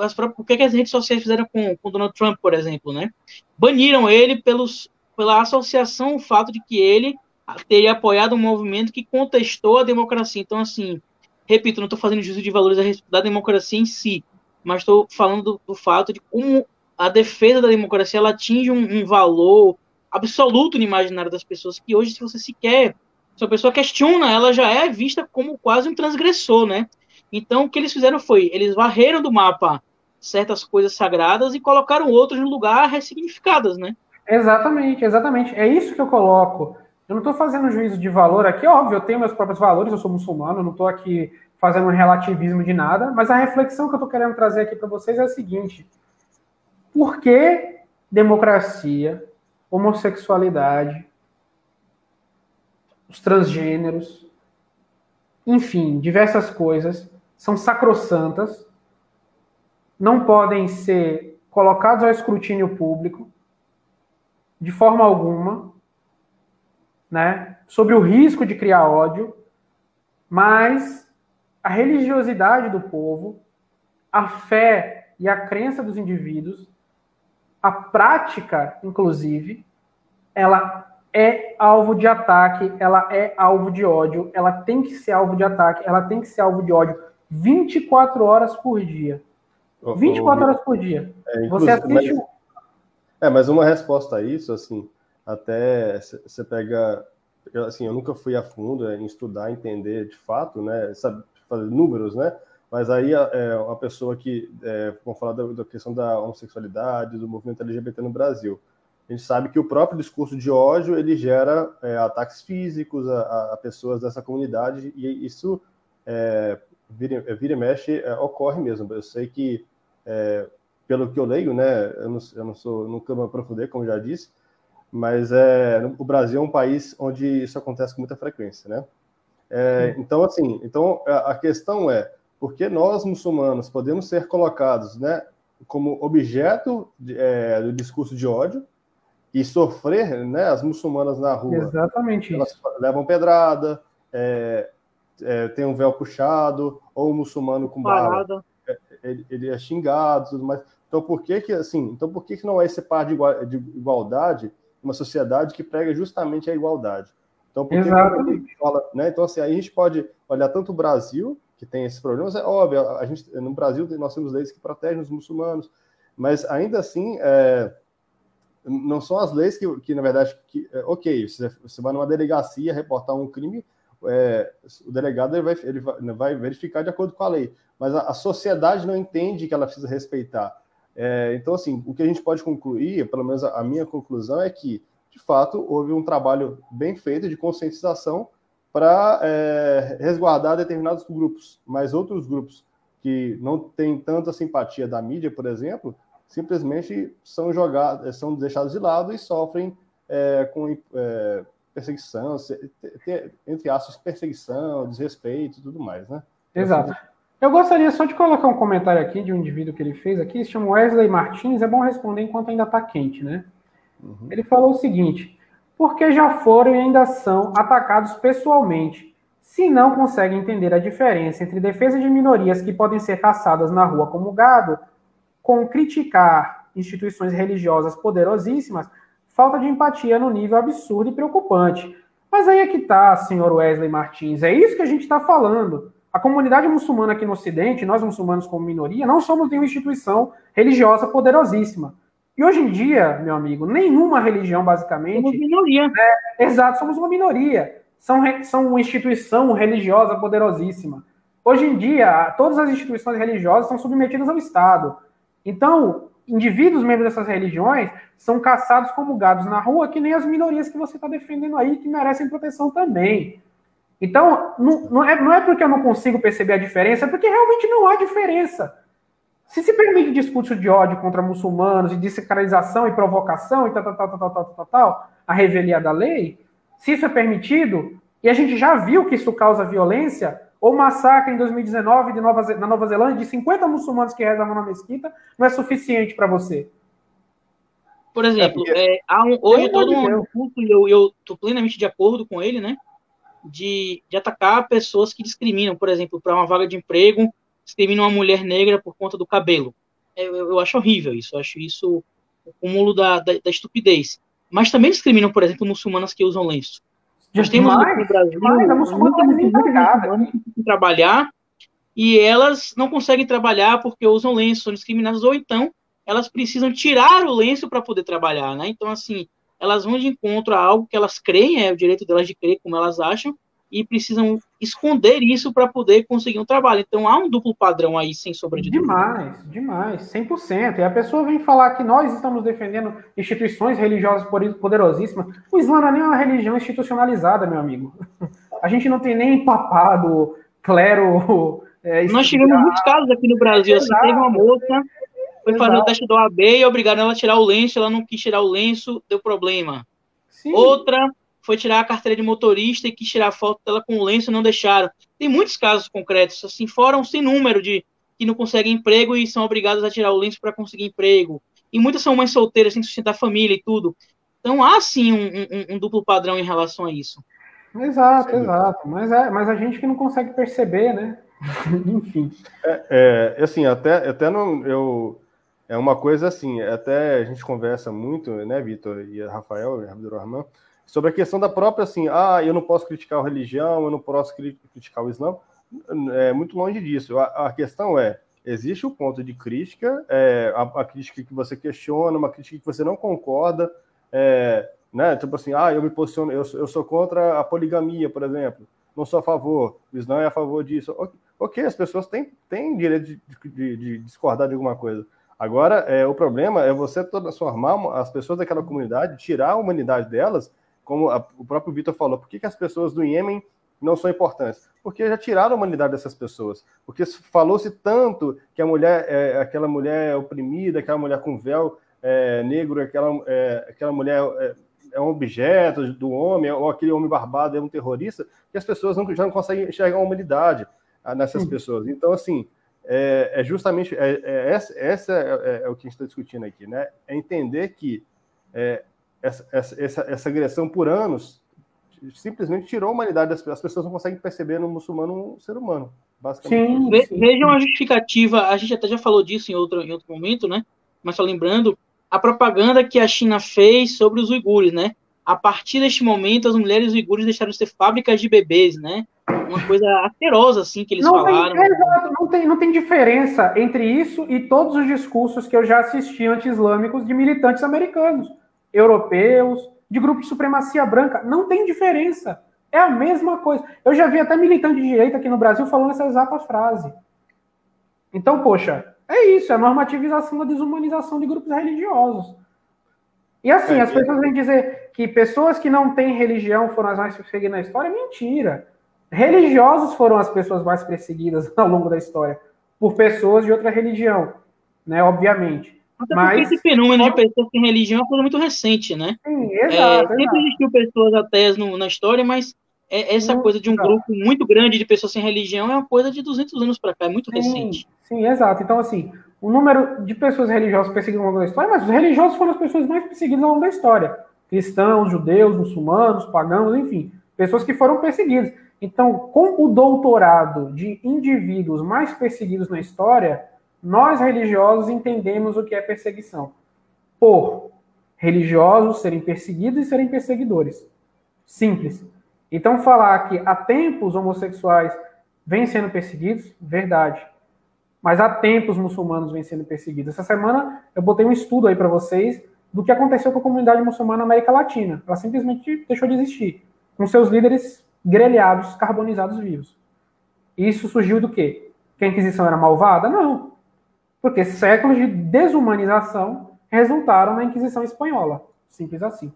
as próprias, o que, que as redes sociais fizeram com, com Donald Trump, por exemplo, né? Baniram ele pelos, pela associação, o fato de que ele teria apoiado um movimento que contestou a democracia. Então, assim, repito, não estou fazendo juízo de valores da democracia em si, mas estou falando do, do, fato de como a defesa da democracia ela atinge um, um valor absoluto no imaginário das pessoas que hoje, se você sequer, se a pessoa questiona, ela já é vista como quase um transgressor, né? Então, o que eles fizeram foi, eles varreram do mapa certas coisas sagradas e colocaram outras no lugar ressignificadas, né? Exatamente, exatamente. É isso que eu coloco. Eu não estou fazendo juízo de valor aqui, óbvio, eu tenho meus próprios valores, eu sou muçulmano, eu não estou aqui fazendo um relativismo de nada, mas a reflexão que eu estou querendo trazer aqui para vocês é a seguinte: por que democracia, homossexualidade, os transgêneros, enfim, diversas coisas são sacrossantas, não podem ser colocados ao escrutínio público de forma alguma, né, sobre o risco de criar ódio, mas a religiosidade do povo, a fé e a crença dos indivíduos, a prática, inclusive, ela é alvo de ataque, ela é alvo de ódio, ela tem que ser alvo de ataque, ela tem que ser alvo de ódio 24 horas por dia. 24 horas por dia. É, Você assiste. Mas, é, mas uma resposta a isso, assim, até você pega. Assim, eu nunca fui a fundo em estudar, entender de fato, né? Sabe, fazer números, né? Mas aí é uma pessoa que, é, vamos falar da, da, questão da homossexualidade, do movimento LGBT no Brasil. A gente sabe que o próprio discurso de ódio ele gera é, ataques físicos a, a, pessoas dessa comunidade e isso é, vira, vira e mexe é, ocorre mesmo. Eu sei que é, pelo que eu leio, né, eu não, eu não sou, nunca me aprofundei, como já disse, mas é, o Brasil é um país onde isso acontece com muita frequência, né? É, então, assim, então a questão é por que nós muçulmanos podemos ser colocados, né, como objeto de, é, do discurso de ódio e sofrer, né, as muçulmanas na rua. Exatamente elas isso. levam pedrada, é, é, tem um véu puxado, ou um muçulmano com barba, é, ele, ele, é xingado, tudo mais. Então, por que que assim? Então, por que que não é esse par de, igual, de igualdade, uma sociedade que prega justamente a igualdade? Então, por que que fala, né? Então, assim, aí a gente pode olhar tanto o Brasil que tem esses problemas, é óbvio, a gente no Brasil nós temos leis que protegem os muçulmanos, mas ainda assim é, não são as leis que, que na verdade, que, é, ok, você, você vai numa delegacia reportar um crime, é, o delegado ele vai, ele vai verificar de acordo com a lei, mas a, a sociedade não entende que ela precisa respeitar. É, então, assim, o que a gente pode concluir, pelo menos a, a, minha conclusão, é que, de fato, houve um trabalho bem feito de conscientização para é, resguardar determinados grupos, mas outros grupos que não têm tanta simpatia da mídia, por exemplo, simplesmente são jogados, são deixados de lado e sofrem é, com é, perseguição, entre aspas, perseguição, desrespeito e tudo mais, né? Exato. Eu gostaria só de colocar um comentário aqui de um indivíduo que ele fez aqui, se chama Wesley Martins, é bom responder enquanto ainda está quente, né? Uhum. Ele falou o seguinte, porque já foram e ainda são atacados pessoalmente, se não conseguem entender a diferença entre defesa de minorias que podem ser caçadas na rua como gado, com criticar instituições religiosas poderosíssimas, falta de empatia no nível absurdo e preocupante. Mas aí é que tá, senhor Wesley Martins, é isso que a gente está falando. A comunidade muçulmana aqui no Ocidente, nós muçulmanos como minoria, não somos nenhuma instituição religiosa poderosíssima. E hoje em dia, meu amigo, nenhuma religião, basicamente. Somos minoria. É, exato, somos uma minoria. São, são uma instituição religiosa poderosíssima. Hoje em dia, todas as instituições religiosas são submetidas ao Estado. Então, indivíduos membros dessas religiões são caçados como gados na rua, que nem as minorias que você está defendendo aí, que merecem proteção também. Então, não, não, é, não é porque eu não consigo perceber a diferença, é porque realmente não há diferença. Se se permite discurso de ódio contra muçulmanos e desacralização e provocação e tal, tal, tal, tal, tal, tal, tal, a revelia da lei, se isso é permitido, e a gente já viu que isso causa violência, ou massacre em 2019 de Nova, na Nova Zelândia de 50 muçulmanos que rezavam na mesquita, não é suficiente para você. Por exemplo, é, há um, hoje todo um culto, e eu estou plenamente de acordo com ele, né? De, de atacar pessoas que discriminam, por exemplo, para uma vaga de emprego, discrimina uma mulher negra por conta do cabelo. Eu, eu, eu acho horrível isso, eu acho isso o cúmulo da, da, da, estupidez. Mas também discriminam, por exemplo, muçulmanas que usam lenço. Nós temos demais, no Brasil demais, muitas que trabalhar e elas não conseguem trabalhar porque usam lenço, são discriminadas, ou então elas precisam tirar o lenço para poder trabalhar, né? Então, assim, elas vão de encontro a algo que elas creem, é o direito delas de crer como elas acham, e precisam esconder isso para poder conseguir um trabalho. Então há um duplo padrão aí, sem sombra de demais, dúvida. Demais, demais, 100%. E a pessoa vem falar que nós estamos defendendo instituições religiosas poderosíssimas. O Islã não é nem uma religião institucionalizada, meu amigo. A gente não tem nem papado, clero. É, nós tivemos muitos casos aqui no Brasil. Assim, teve uma moça, foi Exato. fazer o teste do AB e obrigaram ela a tirar o lenço, ela não quis tirar o lenço, deu problema. Sim. Outra foi tirar a carteira de motorista e quis tirar foto dela com o lenço e não deixaram. Tem muitos casos concretos, assim, fora um sem número de que não conseguem emprego e são obrigadas a tirar o lenço para conseguir emprego. E muitas são mães solteiras, sem sustentar a família e tudo. Então há sim um, um, um duplo padrão em relação a isso. Exato, Sim. exato. Mas, é, mas a gente que não consegue perceber, né? Enfim. É, é, assim, até, até não, eu, é uma coisa assim, até a gente conversa muito, né, Vitor e Rafael e Abdurrahman, sobre a questão da própria, assim, ah, eu não posso criticar a religião, eu não posso criticar o Islã, é muito longe disso. A, a questão é, existe o ponto de crítica, é, a, a, crítica que você questiona, uma crítica que você não concorda, é, né, tipo assim, ah, eu me posiciono, eu, eu sou contra a poligamia, por exemplo, não sou a favor, o Islã é a favor disso. Ok, as pessoas têm, têm direito de, de, de discordar de alguma coisa. Agora, é, o problema é você transformar as pessoas daquela comunidade, tirar a humanidade delas como a, o próprio Vitor falou, por que, que as pessoas do Iêmen não são importantes? Porque já tiraram a humanidade dessas pessoas. Porque falou-se tanto que a mulher, é, aquela mulher oprimida, aquela mulher com véu é, negro, aquela, é, aquela mulher é, é, um objeto do homem, ou aquele homem barbado é um terrorista, que as pessoas não, já não conseguem enxergar a humanidade ah, nessas hum. pessoas. Então, assim, é, é justamente é, é, essa, essa é, o que a gente está discutindo aqui, né? É entender que essa, essa, essa agressão por anos simplesmente tirou a humanidade das pessoas. As pessoas não conseguem perceber no muçulmano um ser humano, basicamente. Sim, Vejam a justificativa, a gente até já falou disso em outro, em outro momento, né? Mas só lembrando, a propaganda que a China fez sobre os uigures, né? A partir deste momento, as mulheres uigures deixaram de ser fábricas de bebês, né? Uma coisa asquerosa, assim, que eles não falaram. Tem, exato, não tem, não tem diferença entre isso e todos os discursos que eu já assisti anti-islâmicos de militantes americanos europeus, de grupo de supremacia branca. Não tem diferença. É a mesma coisa. Eu já vi até militante de direita aqui no Brasil falando essa exata frase. Então, poxa, é isso, é a normativização da desumanização de grupos religiosos. E assim, é, as pessoas vêm dizer que pessoas que não têm religião foram as mais perseguidas na história. Mentira. Religiosos foram as pessoas mais perseguidas ao longo da história, por pessoas de outra religião, né? Obviamente. Até Mas esse fenômeno de pessoas sem religião é uma coisa muito recente, né? Sim, exato. É, sempre existiu pessoas ateias no, na história, mas é, essa muito coisa de um exato. grupo muito grande de pessoas sem religião é uma coisa de 200 anos para cá, é muito sim, recente. Sim, exato. Então, assim, o número de pessoas religiosas perseguidas ao longo da história, mas os religiosos foram as pessoas mais perseguidas ao longo da história. Cristãos, judeus, muçulmanos, pagãos, enfim, pessoas que foram perseguidas. Então, com o doutorado de indivíduos mais perseguidos na história, nós religiosos entendemos o que é perseguição. Por religiosos serem perseguidos e serem perseguidores. Simples. Então, falar que há tempos homossexuais vêm sendo perseguidos, verdade. Mas há tempos muçulmanos vêm sendo perseguidos. Essa semana eu botei um estudo aí para vocês do que aconteceu com a comunidade muçulmana na América Latina. Ela simplesmente deixou de existir, com seus líderes grelhados, carbonizados vivos. Isso surgiu do quê? Que a Inquisição era malvada? Não. Porque séculos de desumanização resultaram na Inquisição Espanhola. Simples assim.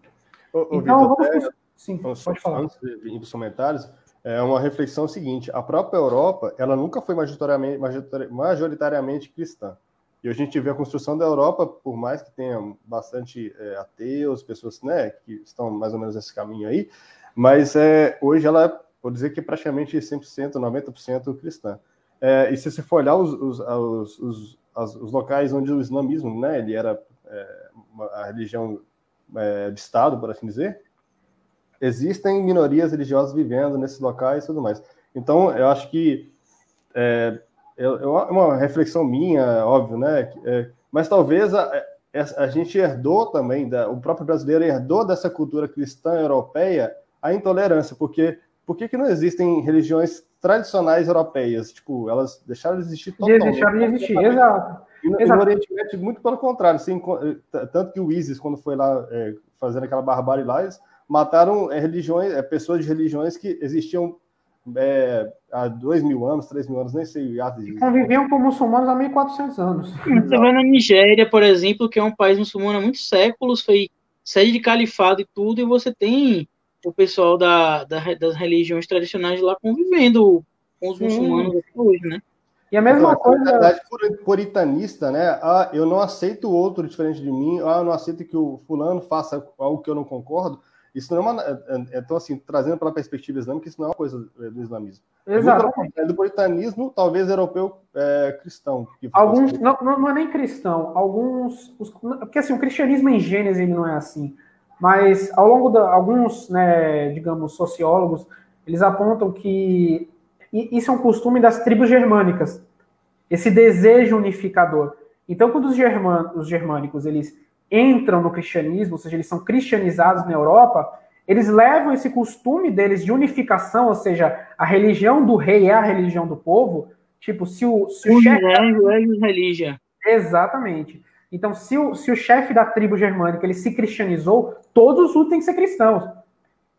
Ô, ô, então, Victor, vamos... É, Sim, pode falar. Antes de ir para os comentários, é uma reflexão seguinte. A própria Europa, ela nunca foi majoritariamente, majoritariamente cristã. E a gente vê a construção da Europa, por mais que tenha bastante é, ateus, pessoas né, que estão mais ou menos nesse caminho aí, mas é, hoje ela, vou dizer que é praticamente 100%, 90% cristã. É, e se você for olhar os, os, os, os as, os locais onde o islamismo, né, ele era é, uma, a religião é, de Estado, por assim dizer, existem minorias religiosas vivendo nesses locais e tudo mais. Então, eu acho que é, é, é uma reflexão minha, óbvio, né? É, mas talvez a, a, gente herdou também, da, o próprio brasileiro herdou dessa cultura cristã europeia a intolerância, porque por que, que não existem religiões tradicionais europeias, tipo, elas deixaram de existir totalmente. Deixaram de existir, exato. E no, no Oriente Médio, muito pelo contrário. Assim, tanto que o ISIS, quando foi lá é, fazendo aquela barbárie lá, eles mataram é, religiões, é, pessoas de religiões que existiam é, há dois mil anos, três mil anos, nem sei. Conviviam com muçulmanos há 1.400 anos. Você vê na Nigéria, por exemplo, que é um país muçulmano há muitos séculos, foi sede de califado e tudo, e você tem o pessoal da, da das religiões tradicionais lá convivendo com os Sim. muçulmanos até hoje, né? E a mesma então, coisa. verdade puritanista, né? Ah, eu não aceito o outro diferente de mim, ah, eu não aceito que o fulano faça algo que eu não concordo. Isso não é uma. É, é, então, assim, trazendo para a perspectiva islâmica, isso não é uma coisa do islamismo. Exato. É do puritanismo, talvez europeu é, cristão. Alguns. Não, não é nem cristão. Alguns. Os, porque, assim, o cristianismo em Gênesis ele não é assim. Mas, ao longo da. Alguns, né, digamos, sociólogos, eles apontam que isso é um costume das tribos germânicas. Esse desejo unificador. Então, quando os, german, os germânicos eles entram no cristianismo, ou seja, eles são cristianizados na Europa, eles levam esse costume deles de unificação, ou seja, a religião do rei é a religião do povo. Tipo, se o, se o chefe. religião. Exatamente. Então, se o, se o chefe da tribo germânica ele se cristianizou, todos os outros têm que ser cristãos.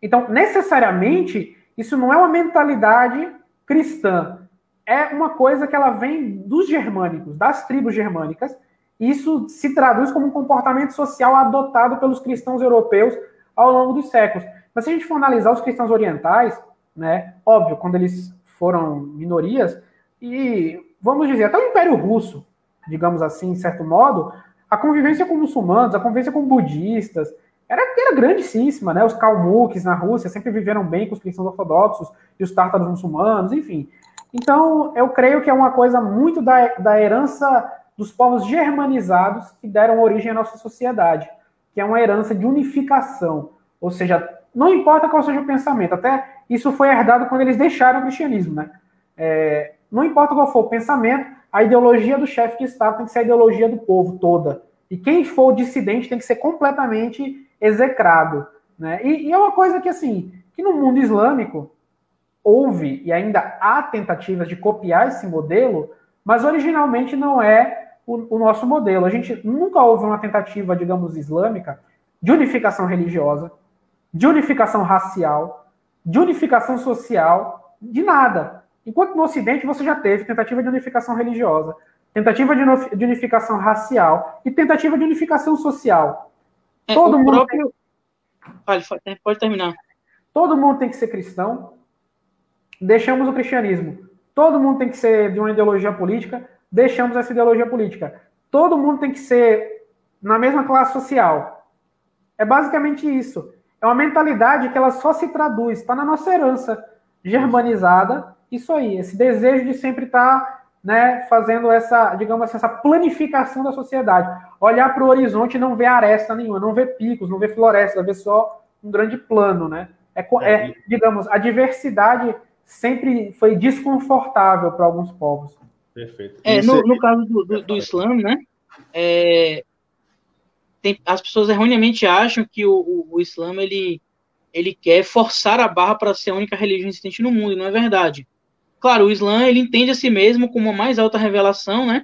Então, necessariamente, isso não é uma mentalidade cristã. É uma coisa que ela vem dos germânicos, das tribos germânicas, isso se traduz como um comportamento social adotado pelos cristãos europeus ao longo dos séculos. Mas se a gente for analisar os cristãos orientais, né, óbvio, quando eles foram minorias, e vamos dizer, até o Império Russo, digamos assim, em certo modo, a convivência com muçulmanos, a convivência com budistas, era, era grandíssima, né? Os kalmuks na Rússia sempre viveram bem com os cristãos ortodoxos e os tártaros muçulmanos, enfim. Então, eu creio que é uma coisa muito da, da herança dos povos germanizados que deram origem à nossa sociedade, que é uma herança de unificação. Ou seja, não importa qual seja o pensamento, até isso foi herdado quando eles deixaram o cristianismo, né? É, não importa qual for o pensamento, a ideologia do chefe de Estado tem que ser a ideologia do povo toda. E quem for dissidente tem que ser completamente execrado. Né? E, e é uma coisa que, assim, que no mundo islâmico houve e ainda há tentativas de copiar esse modelo, mas originalmente não é o, o nosso modelo. A gente nunca houve uma tentativa, digamos, islâmica de unificação religiosa, de unificação racial, de unificação social, de nada. Enquanto no Ocidente você já teve tentativa de unificação religiosa, tentativa de unificação racial e tentativa de unificação social. É, Todo mundo próprio... tem... pode terminar. Todo mundo tem que ser cristão. Deixamos o cristianismo. Todo mundo tem que ser de uma ideologia política deixamos essa ideologia política. Todo mundo tem que ser na mesma classe social. É basicamente isso. É uma mentalidade que ela só se traduz, está na nossa herança germanizada, isso aí, esse desejo de sempre estar tá, né, fazendo essa, digamos assim, essa planificação da sociedade. Olhar para o horizonte e não ver aresta nenhuma, não ver picos, não ver floresta, ver só um grande plano, né? É, é, é digamos, a diversidade sempre foi desconfortável para alguns povos. Perfeito. É, no, no caso do, do, do Islã, né? É, tem, as pessoas erroneamente acham que o, o, o Islã ele, ele quer forçar a barra para ser a única religião existente no mundo, e não é verdade. Claro, o Islã ele entende a si mesmo como a mais alta revelação, né?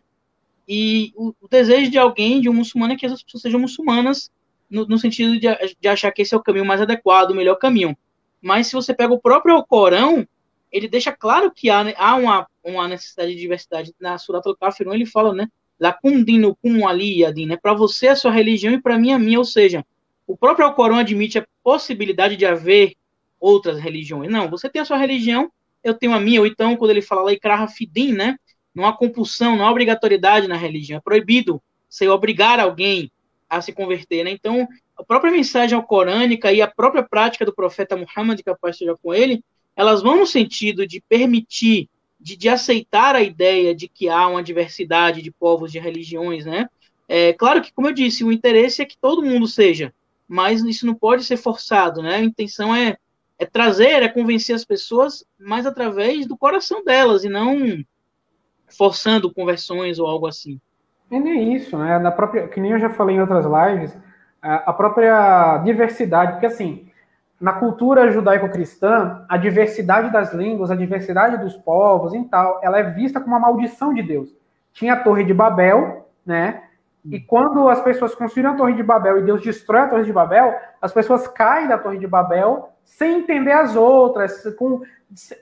E o, o desejo de alguém, de um muçulmano, é que as pessoas sejam muçulmanas, no, no sentido de, de achar que esse é o caminho mais adequado, o melhor caminho. Mas se você pega o próprio Corão, ele deixa claro que há, há uma, uma necessidade de diversidade. Na Surat al-Kafirun ele fala, né? La kundinu kum ali yadin, né? Para você a sua religião e para mim a minha, ou seja, o próprio Alcorão admite a possibilidade de haver outras religiões. Não, você tem a sua religião, eu tenho a minha, ou então quando ele fala lá ikraha fidim, né? Não há compulsão, não há obrigatoriedade na religião, é proibido você obrigar alguém a se converter, né? Então, a própria mensagem alcorânica e a própria prática do profeta Muhammad, que a paz com ele, elas vão no sentido de permitir, de, de aceitar a ideia de que há uma diversidade de povos, de religiões, né? É claro que, como eu disse, o interesse é que todo mundo seja, mas isso não pode ser forçado, né? A intenção é, é trazer, é convencer as pessoas, mas através do coração delas e não forçando conversões ou algo assim. E nem isso, né? Na própria, que nem eu já falei em outras lives, a própria diversidade, porque assim, na cultura judaico-cristã, a diversidade das línguas, a diversidade dos povos e tal, ela é vista como uma maldição de Deus. Tinha a Torre de Babel, né? E quando as pessoas construíram a Torre de Babel e Deus destrói a Torre de Babel, as pessoas caem da Torre de Babel sem entender as outras, com,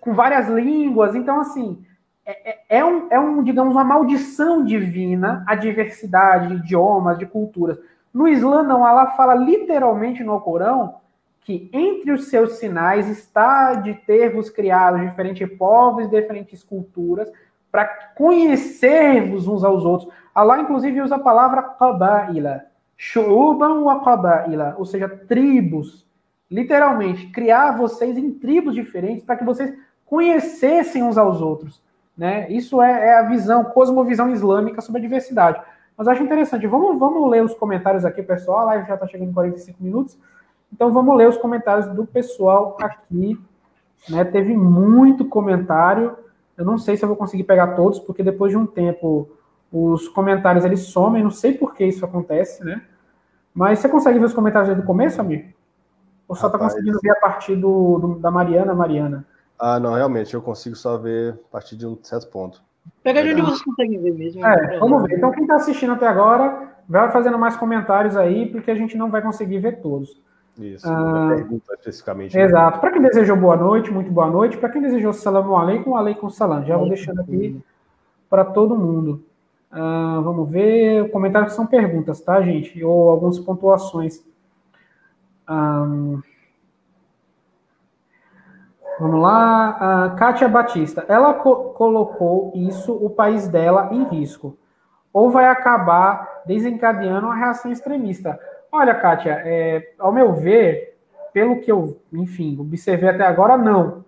com várias línguas. Então, assim, é, é, é, um, é um, digamos, uma maldição divina a diversidade de idiomas, de culturas. No Islã, não, Allah fala literalmente no Corão que entre os seus sinais está de ter-vos criado diferentes povos, diferentes culturas, para conhecermos uns aos outros. Allah, inclusive, usa a palavra qaba'ila, shu'uban wa qaba'ila, ou seja, tribos. Literalmente, criar vocês em tribos diferentes para que vocês conhecessem uns aos outros. Né? Isso é, é, a visão, cosmovisão islâmica sobre a diversidade. Mas acho interessante. Vamos, vamos ler os comentários aqui, pessoal. A live já está chegando em 45 minutos. Então vamos ler os comentários do pessoal aqui. Né? Teve muito comentário. Eu não sei se eu vou conseguir pegar todos, porque depois de um tempo os comentários eles somem, não sei por que isso acontece, né? Mas você consegue ver os comentários desde o começo, Amir? Ou só está conseguindo ver a partir do, do, da Mariana, Mariana? Ah, não, realmente, eu consigo só ver a partir de um certo ponto. Pega de onde vocês conseguem ver mesmo. É, vamos ver. Então, quem está assistindo até agora, vai fazendo mais comentários aí, porque a gente não vai conseguir ver todos. Isso, ah, pergunta especificamente. Exato. Para quem desejou boa noite, muito boa noite. Para quem desejou salam aleikum, aleikum salam. Já vou deixando aqui para todo mundo. Ah, vamos ver. Comentários são perguntas, tá, gente? Ou algumas pontuações. Ah, vamos lá. A Kátia Batista. Ela co colocou isso, o país dela, em risco. Ou vai acabar desencadeando uma reação extremista. Olha, Kátia, é, ao meu ver, pelo que eu, enfim, observei até agora, não.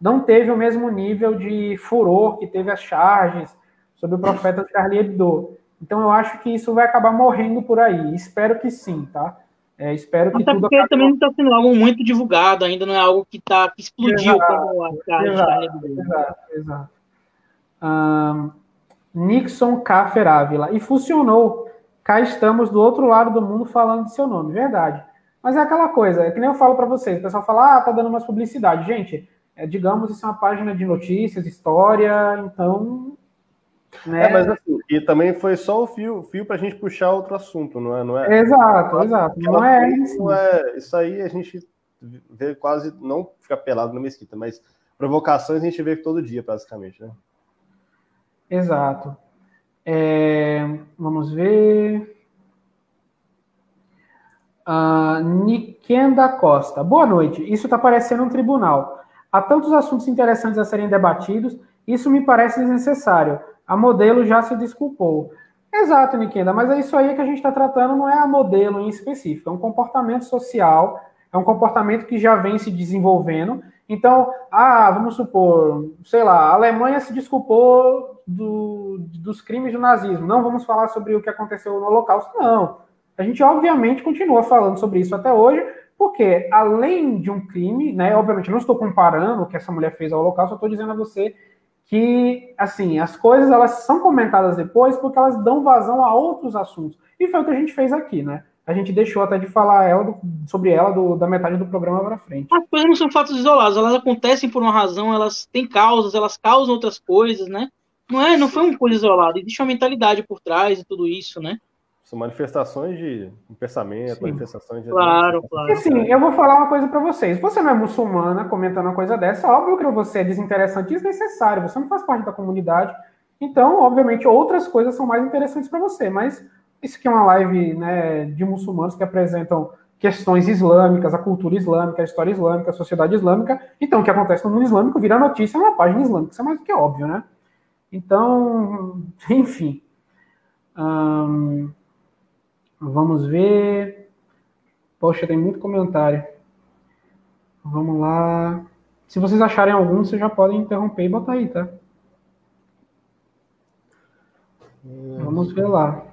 Não teve o mesmo nível de furor que teve as charges sobre o profeta Charlie Hebdo. Então eu acho que isso vai acabar morrendo por aí. Espero que sim, tá? É, espero que Até tudo porque acabe... também não está sendo algo muito divulgado, ainda não é algo que, tá, que explodiu exato, como a exato. Exato, exato. Um, Nixon K. Ferávila. E funcionou cá estamos do outro lado do mundo falando de seu nome, verdade. Mas é aquela coisa, é que nem eu falo para vocês, o pessoal fala, ah, tá dando mais publicidade. Gente, é, digamos, isso é uma página de notícias, história, então... Né? É, mas assim, e também foi só o fio, fio para a gente puxar outro assunto, não é? Não é exato, exato. Não é, isso. é isso aí a gente vê quase, não fica pelado na mesquita, mas provocações a gente vê todo dia, basicamente, né? Exato. É, vamos ver. Uh, Nikenda Costa. Boa noite. Isso está parecendo um tribunal. Há tantos assuntos interessantes a serem debatidos, isso me parece desnecessário. A modelo já se desculpou. Exato, Nikenda, mas é isso aí que a gente está tratando, não é a modelo em específico, é um comportamento social, é um comportamento que já vem se desenvolvendo. Então, ah, vamos supor, sei lá, a Alemanha se desculpou do, dos crimes do nazismo. Não vamos falar sobre o que aconteceu no Holocausto, não. A gente, obviamente, continua falando sobre isso até hoje, porque, além de um crime, né, obviamente, não estou comparando o que essa mulher fez ao Holocausto, eu estou dizendo a você que, assim, as coisas elas são comentadas depois porque elas dão vazão a outros assuntos. E foi o que a gente fez aqui, né? A gente deixou até de falar ela, sobre ela do, da metade do programa para frente. As coisas não são fatos isolados, elas acontecem por uma razão, elas têm causas, elas causam outras coisas, né? Não é, não foi uma coisa isolada, existe uma mentalidade por trás e tudo isso, né? São manifestações de pensamento, Sim. manifestações de. Claro, claro. Assim, eu vou falar uma coisa para vocês. Você não é muçulmana comentando uma coisa dessa, óbvio que você é desinteressante e desnecessário, você não faz parte da comunidade. Então, obviamente, outras coisas são mais interessantes para você. Mas isso aqui é uma live né, de muçulmanos que apresentam questões islâmicas, a cultura islâmica, a história islâmica, a sociedade islâmica. Então, o que acontece no mundo islâmico vira notícia numa página islâmica. Isso é mais do que óbvio, né? Então, enfim. Hum, vamos ver. Poxa, tem muito comentário. Vamos lá. Se vocês acharem algum, vocês já podem interromper e botar aí, tá? Vamos ver lá.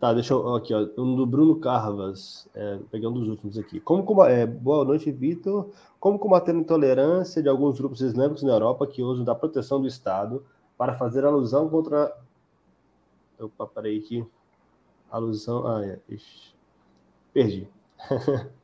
Tá, deixa eu. Aqui, ó. Um do Bruno Carvas, é, pegando os últimos aqui. Como, é, boa noite, Vitor. Como combater a intolerância de alguns grupos islâmicos na Europa que usam da proteção do Estado para fazer alusão contra. Opa, parei aqui. Alusão. Ah, é. Ixi. Perdi.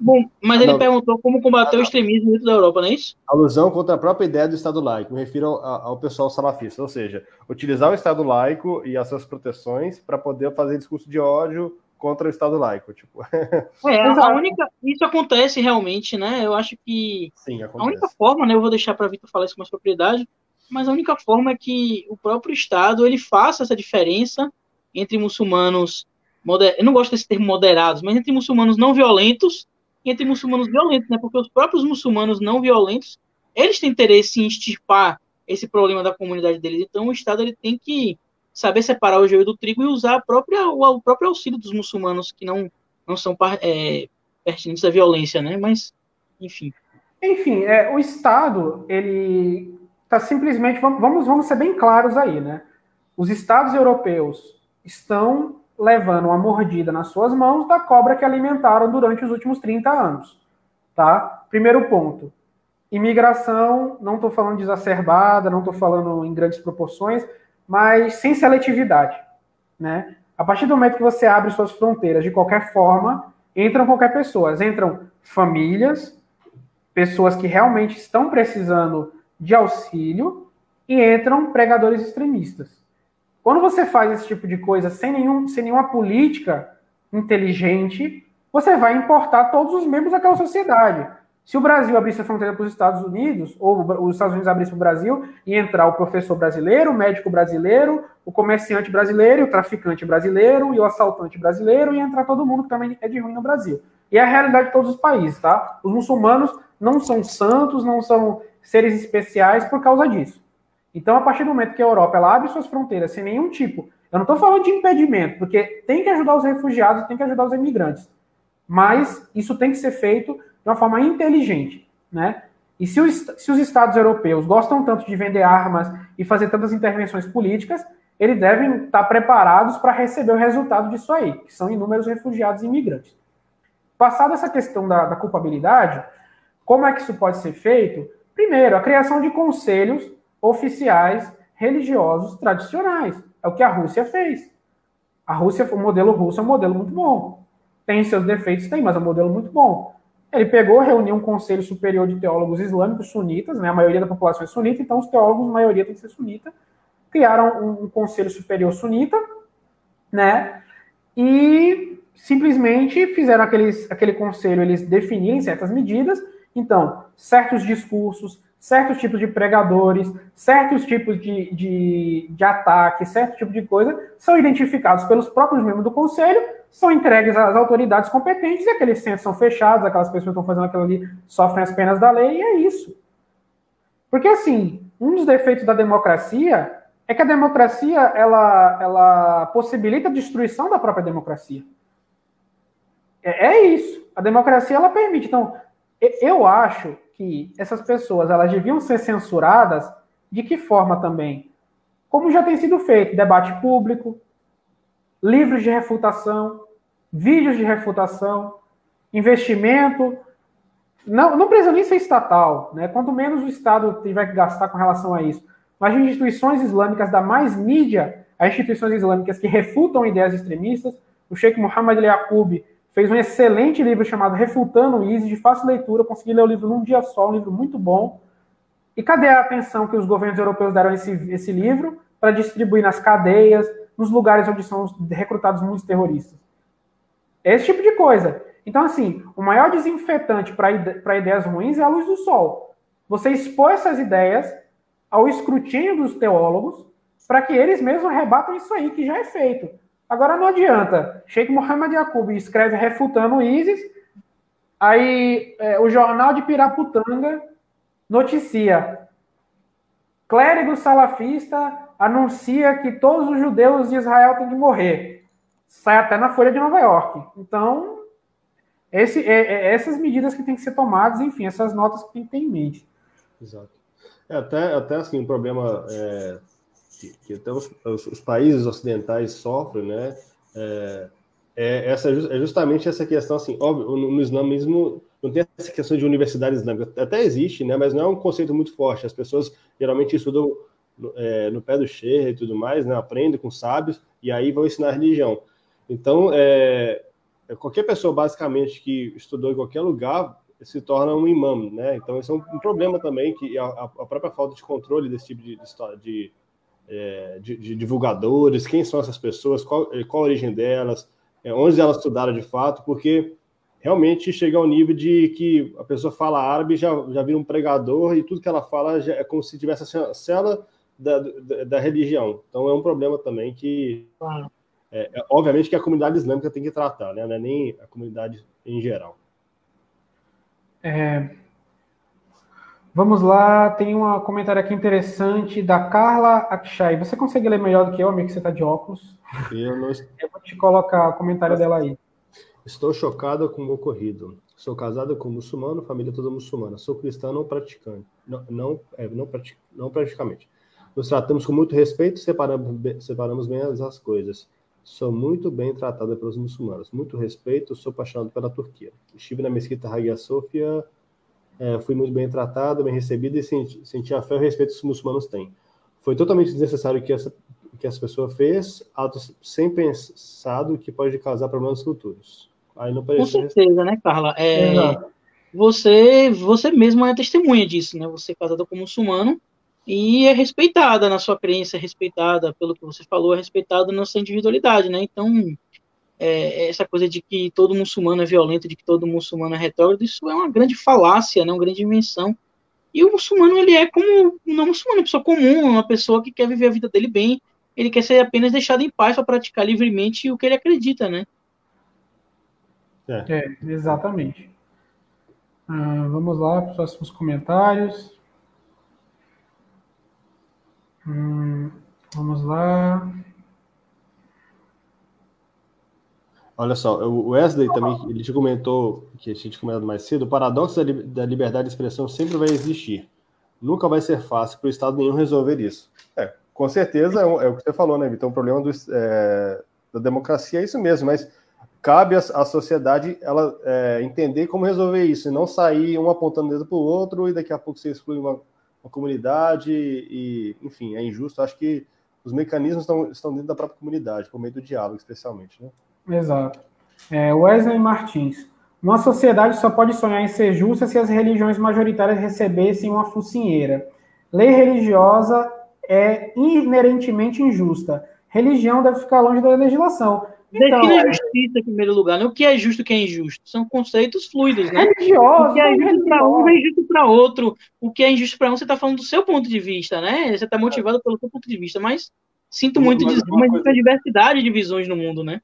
Bom, mas ele não. perguntou como combater o extremismo dentro da Europa, não é isso? Alusão contra a própria ideia do Estado laico. Me refiro ao, ao pessoal salafista, ou seja, utilizar o Estado laico e as suas proteções para poder fazer discurso de ódio contra o Estado laico, tipo. É, a única, isso acontece realmente, né? Eu acho que Sim, acontece. a única forma, né? Eu vou deixar para Vitor falar isso com mais propriedade, mas a única forma é que o próprio Estado ele faça essa diferença entre muçulmanos, moder... eu não gosto desse termo moderados, mas entre muçulmanos não violentos e entre muçulmanos violentos, né? Porque os próprios muçulmanos não violentos, eles têm interesse em extirpar esse problema da comunidade deles. Então o Estado ele tem que saber separar o joio do trigo e usar própria, o, próprio auxílio dos muçulmanos que não, não são é, pertinentes à violência, né? Mas, enfim. Enfim, é, o Estado, ele está simplesmente, vamos, vamos ser bem claros aí, né? Os Estados europeus estão levando uma mordida nas suas mãos da cobra que alimentaram durante os últimos 30 anos, tá? Primeiro ponto, imigração, não estou falando de exacerbada, não estou falando em grandes proporções, mas sem seletividade, né? A partir do momento que você abre suas fronteiras de qualquer forma, entram qualquer pessoa, entram famílias, pessoas que realmente estão precisando de auxílio e entram pregadores extremistas. Quando você faz esse tipo de coisa sem, nenhum, sem nenhuma política inteligente, você vai importar todos os membros daquela sociedade. Se o Brasil abrisse a fronteira para os Estados Unidos, ou os Estados Unidos abrissem para o Brasil, e entrar o professor brasileiro, o médico brasileiro, o comerciante brasileiro, o traficante brasileiro e o assaltante brasileiro, e entrar todo mundo que também é de ruim no Brasil. E é a realidade de todos os países, tá? Os muçulmanos não são santos, não são seres especiais por causa disso. Então, a partir do momento que a Europa ela abre suas fronteiras sem nenhum tipo, eu não estou falando de impedimento, porque tem que ajudar os refugiados, tem que ajudar os imigrantes, mas isso tem que ser feito de uma forma inteligente, né? E se os, se os Estados europeus gostam tanto de vender armas e fazer tantas intervenções políticas, eles devem estar preparados para receber o resultado disso aí, que são inúmeros refugiados e imigrantes. Passada essa questão da, da culpabilidade, como é que isso pode ser feito? Primeiro, a criação de conselhos oficiais religiosos tradicionais. É o que a Rússia fez. A Rússia, o modelo russo é um modelo muito bom. Tem seus defeitos, tem, mas é um modelo muito bom. Ele pegou, reuniu um conselho superior de teólogos islâmicos sunitas, né? A maioria da população é sunita, então os teólogos, a maioria tem que ser sunita. Criaram um, um conselho superior sunita, né? E simplesmente fizeram aqueles, aquele conselho eles definirem certas medidas então, certos discursos, certos tipos de pregadores, certos tipos de, de, de ataque, certo tipo de coisa, são identificados pelos próprios membros do conselho, são entregues às autoridades competentes e aqueles centros são fechados, aquelas pessoas que estão fazendo aquilo ali sofrem as penas da lei, e é isso. Porque, assim, um dos defeitos da democracia é que a democracia ela, ela possibilita a destruição da própria democracia. É, é isso. A democracia ela permite. Então, eu acho que essas pessoas elas deviam ser censuradas de que forma também? Como já tem sido feito, debate público, livros de refutação, vídeos de refutação, investimento. Não, não precisa nem ser estatal, né? Quanto menos o Estado tiver que gastar com relação a isso. Mas instituições islâmicas dá mais mídia a instituições islâmicas que refutam ideias extremistas. O Sheikh Mohammed Yaqub fez um excelente livro chamado Refutando o ISIS, de fácil leitura, consegui ler o livro num dia só, um livro muito bom. E cadê a atenção que os governos europeus deram a esse, esse livro para distribuir nas cadeias, nos lugares onde são recrutados muitos terroristas? Esse tipo de coisa. Então, assim, o maior desinfetante para ideias ruins é a luz do sol. Você expor essas ideias ao escrutínio dos teólogos para que eles mesmos rebatam isso aí, que já é feito. Agora não adianta. Sheikh Mohammed Yaqub escreve refutando o ISIS, aí é, o jornal de Piraputanga noticia clérigo salafista anuncia que todos os judeus de Israel têm que morrer. Sai até na Folha de Nova York. Então, esse, é, é, essas medidas que têm que ser tomadas, enfim, essas notas que tem que ter em mente. Exato. É, até, até assim, um problema é, que, que até os, os, países ocidentais sofrem, né? É, é, essa, é justamente essa questão, assim, óbvio, no, no islamismo não tem essa questão de universidade islâmica, até existe, né? Mas não é um conceito muito forte. As pessoas geralmente estudam no, é, no pé do chefe e tudo mais, né? Aprendem com sábios e aí vão ensinar religião. Então, é, é, qualquer pessoa, basicamente, que estudou em qualquer lugar, se torna um imã, né? Então, isso é um, um problema também, que a, a, própria falta de controle desse tipo de, de, de, é, de, de divulgadores, quem são essas pessoas, qual, qual a origem delas, é, onde elas estudaram de fato, porque realmente chega ao nível de que a pessoa fala árabe já já vira um pregador e tudo que ela fala é como se tivesse a cela da, da, da religião. Então é um problema também que é, é, obviamente que a comunidade islâmica tem que tratar, né? Não é nem a comunidade em geral. É, vamos lá, tem um comentário aqui interessante da Carla Akshay. Você consegue ler melhor do que eu, amigo, que você está de óculos? Eu, não... eu vou te colocar o comentário dela aí. Estou chocada com o ocorrido. Sou casada com um muçulmano, família toda muçulmana. Sou cristã não praticante. Não, não, é, não, pratic, não praticamente. Nos tratamos com muito respeito, separamos, separamos bem as, as coisas. Sou muito bem tratada pelos muçulmanos. Muito respeito, sou apaixonado pela Turquia. Estive na mesquita Hagia Sophia, é, fui muito bem tratado, bem recebido e senti, senti a fé e o respeito que os muçulmanos têm. Foi totalmente desnecessário que essa que essa pessoa fez, sem pensado que pode causar problemas futuros. Aí não Com certeza, né, Carla? É, você, você mesmo é testemunha disso, né? Você é casada com muçulmano e é respeitada na sua crença, é respeitada pelo que você falou, é respeitada na sua individualidade, né? Então, é, essa coisa de que todo muçulmano é violento, de que todo muçulmano é retrógrado, isso é uma grande falácia, né? Uma grande invenção. E o muçulmano, ele é como um não muçulmano, uma pessoa comum, uma pessoa que quer viver a vida dele bem, ele quer ser apenas deixado em paz para praticar livremente o que ele acredita, né? É, é exatamente. Ah, vamos lá para os próximos comentários. Hum, vamos lá. Olha só, o Wesley também, ele te comentou, que a gente comentou mais cedo, o paradoxo da liberdade de expressão sempre vai existir. Nunca vai ser fácil para o Estado nenhum resolver isso. É, com certeza, é, é o que você falou, né, Vitor? O problema do, é, da democracia é isso mesmo, mas cabe à sociedade ela é, entender como resolver isso e não sair um apontando dedo para o outro e daqui a pouco você exclui uma, uma, comunidade e, enfim, é injusto. Acho que os mecanismos estão, estão dentro da própria comunidade, por meio do diálogo, especialmente. Né? Exato. É, Wesley Martins. Uma sociedade só pode sonhar em ser justa se as religiões majoritárias recebessem uma focinheira. Lei religiosa é inerentemente injusta. Religião deve ficar longe da legislação. Então, Define a é. justiça em primeiro lugar, né? O que é justo e o que é injusto? São conceitos fluidos, né? Religioso, o que é justo para um é injusto para outro. O que é injusto para um, você está falando do seu ponto de vista, né? Você está motivado pelo seu ponto de vista, mas sinto muito dizer, mas existe diversidade de visões no mundo, né?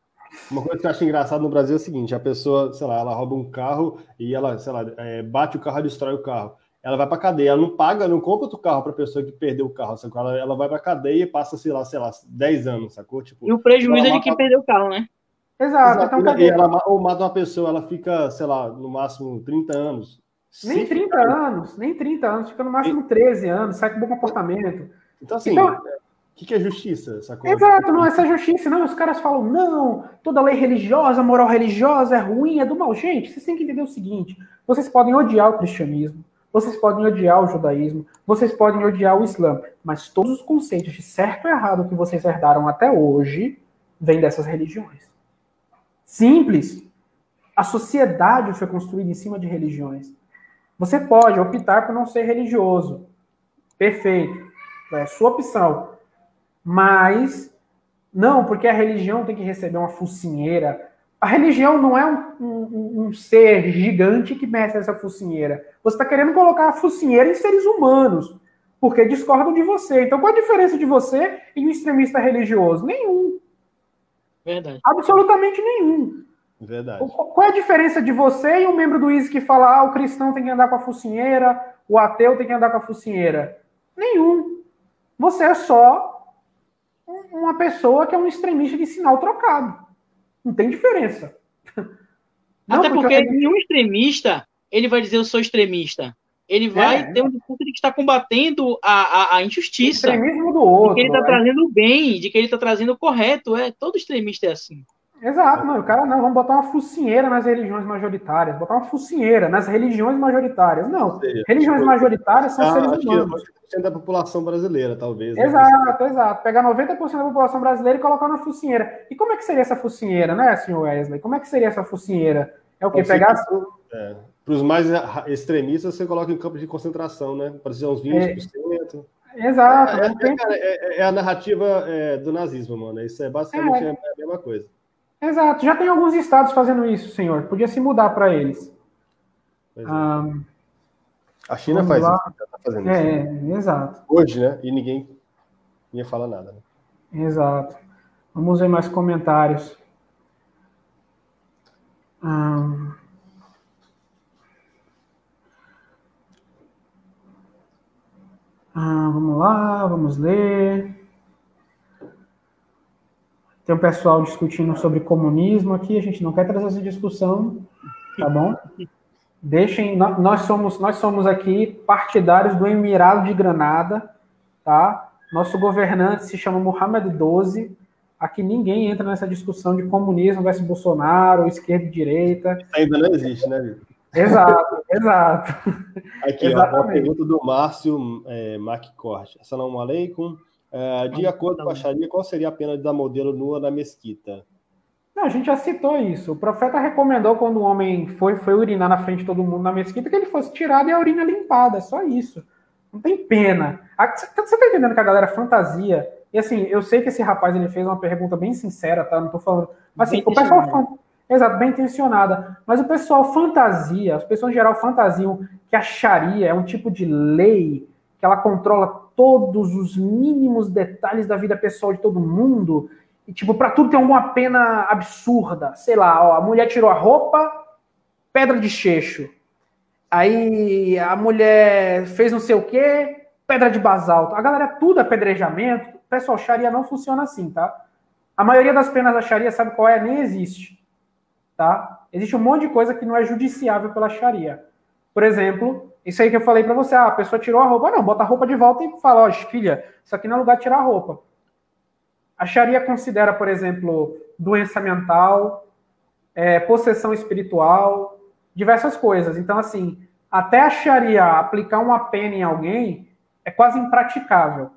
Uma coisa que eu acho engraçado no Brasil é o seguinte: a pessoa, sei lá, ela rouba um carro e ela, sei lá, é, bate o carro e destrói o carro ela vai para cadeia, ela não paga, não compra outro carro para a pessoa que perdeu o carro, sacou? Ela, ela vai para cadeia e passa, sei lá, sei lá, 10 anos, sacou? Tipo, e o prejuízo é de quem perdeu o carro, né? Exato. Exato. Então, e ela ou mata uma pessoa, ela fica, sei lá, no máximo 30 anos. Nem 30 ficar... anos, nem 30 anos, fica no máximo 13 anos, sai com bom comportamento. Então, assim, então, o que, que é justiça? Coisa? Exato, não, essa justiça, não. Os caras falam, não, toda lei religiosa, moral religiosa é ruim, é do mal. Gente, vocês têm que entender o seguinte: vocês podem odiar o cristianismo, vocês podem odiar o judaísmo, vocês podem odiar o islã, mas todos os conceitos de certo e errado que vocês herdaram até hoje vêm dessas religiões. Simples. A sociedade foi construída em cima de religiões. Você pode optar por não ser religioso. Perfeito. É sua opção. Mas, não, porque a religião tem que receber uma focinheira, a religião não é um, um, um ser gigante que mexe essa focinheira. Você está querendo colocar a focinheira em seres humanos, porque discordam de você. Então, qual a diferença de você e um extremista religioso? Nenhum. Verdade. Absolutamente nenhum. Verdade. Qual é a diferença de você e um membro do ISIS que fala ah, o cristão tem que andar com a focinheira, o ateu tem que andar com a focinheira? Nenhum. Você é só uma pessoa que é um extremista de sinal trocado. Não tem diferença. Não, Até porque, porque nenhum extremista ele vai dizer eu sou extremista. Ele vai é. ter um discurso de que está combatendo a, a, a injustiça. O extremismo do outro. De que ele está é. trazendo o bem, de que ele está trazendo o correto. É, todo extremista é assim. Exato, não, o cara não, vamos botar uma focinheira nas religiões majoritárias, botar uma focinheira nas religiões majoritárias. Não, religiões majoritárias são ah, seres humanos. Que é da população brasileira, talvez. Né? Exato, exato. Pegar 90% da população brasileira e colocar na focinheira. E como é que seria essa focinheira, né, senhor Wesley? Como é que seria essa focinheira? É o que? Pegar. É. Para os mais extremistas, você coloca em campo de concentração, né? Para uns 20%. É, exato. É, é, é, é a narrativa do nazismo, mano. Isso é basicamente a mesma coisa. Exato. Já tem alguns estados fazendo isso, senhor. Podia se mudar para eles. Ah, a China faz lá. isso. Tá fazendo é, isso. exato. Hoje, né? E ninguém ia falar nada. Né? Exato. Vamos ver mais comentários. Ah, Ah, vamos lá, vamos ler. Tem um pessoal discutindo sobre comunismo aqui, a gente não quer trazer essa discussão, tá bom? Deixem, nós somos, nós somos aqui partidários do Emirado de Granada, tá? Nosso governante se chama Mohamed XII. Aqui ninguém entra nessa discussão de comunismo versus Bolsonaro, esquerda e direita. Ainda não existe, né, Vitor? Exato, exato. Aqui, ó, a pergunta do Márcio é, MacCort. Assalamu alaikum. É, de acordo com a Sharia, qual seria a pena de dar modelo nua na mesquita? Não, a gente já citou isso. O profeta recomendou quando o homem foi, foi urinar na frente de todo mundo na mesquita que ele fosse tirado e a urina limpada. É só isso. Não tem pena. Você tá entendendo que a galera fantasia? E assim, eu sei que esse rapaz ele fez uma pergunta bem sincera, tá? Não tô falando. Mas assim, o pessoal. Exato, bem intencionada. Mas o pessoal fantasia, as pessoas em geral fantasiam que a Sharia é um tipo de lei que ela controla todos os mínimos detalhes da vida pessoal de todo mundo. E, tipo, para tudo tem alguma pena absurda. Sei lá, ó, a mulher tirou a roupa, pedra de cheixo. Aí a mulher fez não sei o quê, pedra de basalto. A galera, tudo apedrejamento. Pessoal, Sharia não funciona assim, tá? A maioria das penas da Sharia, sabe qual é? Nem existe tá? Existe um monte de coisa que não é judiciável pela Sharia. Por exemplo, isso aí que eu falei para você, ah, a pessoa tirou a roupa, não, bota a roupa de volta e fala, ó, filha, isso aqui não é lugar de tirar a roupa. A Sharia considera, por exemplo, doença mental, é, possessão espiritual, diversas coisas. Então, assim, até a Sharia aplicar uma pena em alguém é quase impraticável.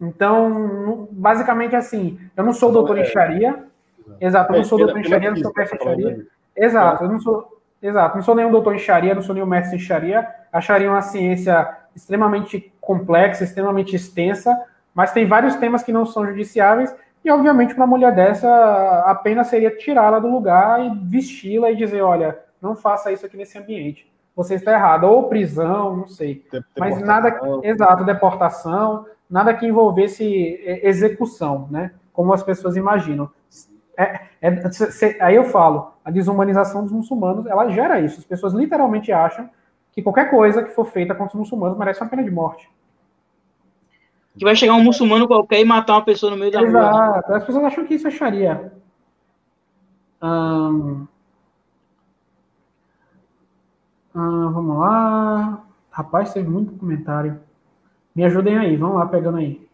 Então, basicamente assim, eu não sou doutor em Sharia, Exato, eu não sou doutor em Sharia, não sou mestre em Sharia. Exato, eu não sou. Exato, não sou nenhum doutor em Sharia, não sou nenhum mestre em Sharia. A Sharia é uma ciência extremamente complexa, extremamente extensa, mas tem vários temas que não são judiciáveis, e obviamente para uma mulher dessa, a pena seria tirá-la do lugar e vesti-la e dizer, olha, não faça isso aqui nesse ambiente. Você está errado, ou prisão, não sei. Mas nada, exato, deportação, nada que envolvesse é, execução, né? Como as pessoas imaginam. É, é, cê, aí eu falo, a desumanização dos muçulmanos, ela gera isso. As pessoas literalmente acham que qualquer coisa que for feita contra os muçulmanos merece uma pena de morte. Que vai chegar um muçulmano qualquer e matar uma pessoa no meio da Exato. rua. Exato. As pessoas acham que isso é Sharia. Hum... Hum, vamos lá. Rapaz, teve muito comentário. Me ajudem aí, vamos lá, pegando aí.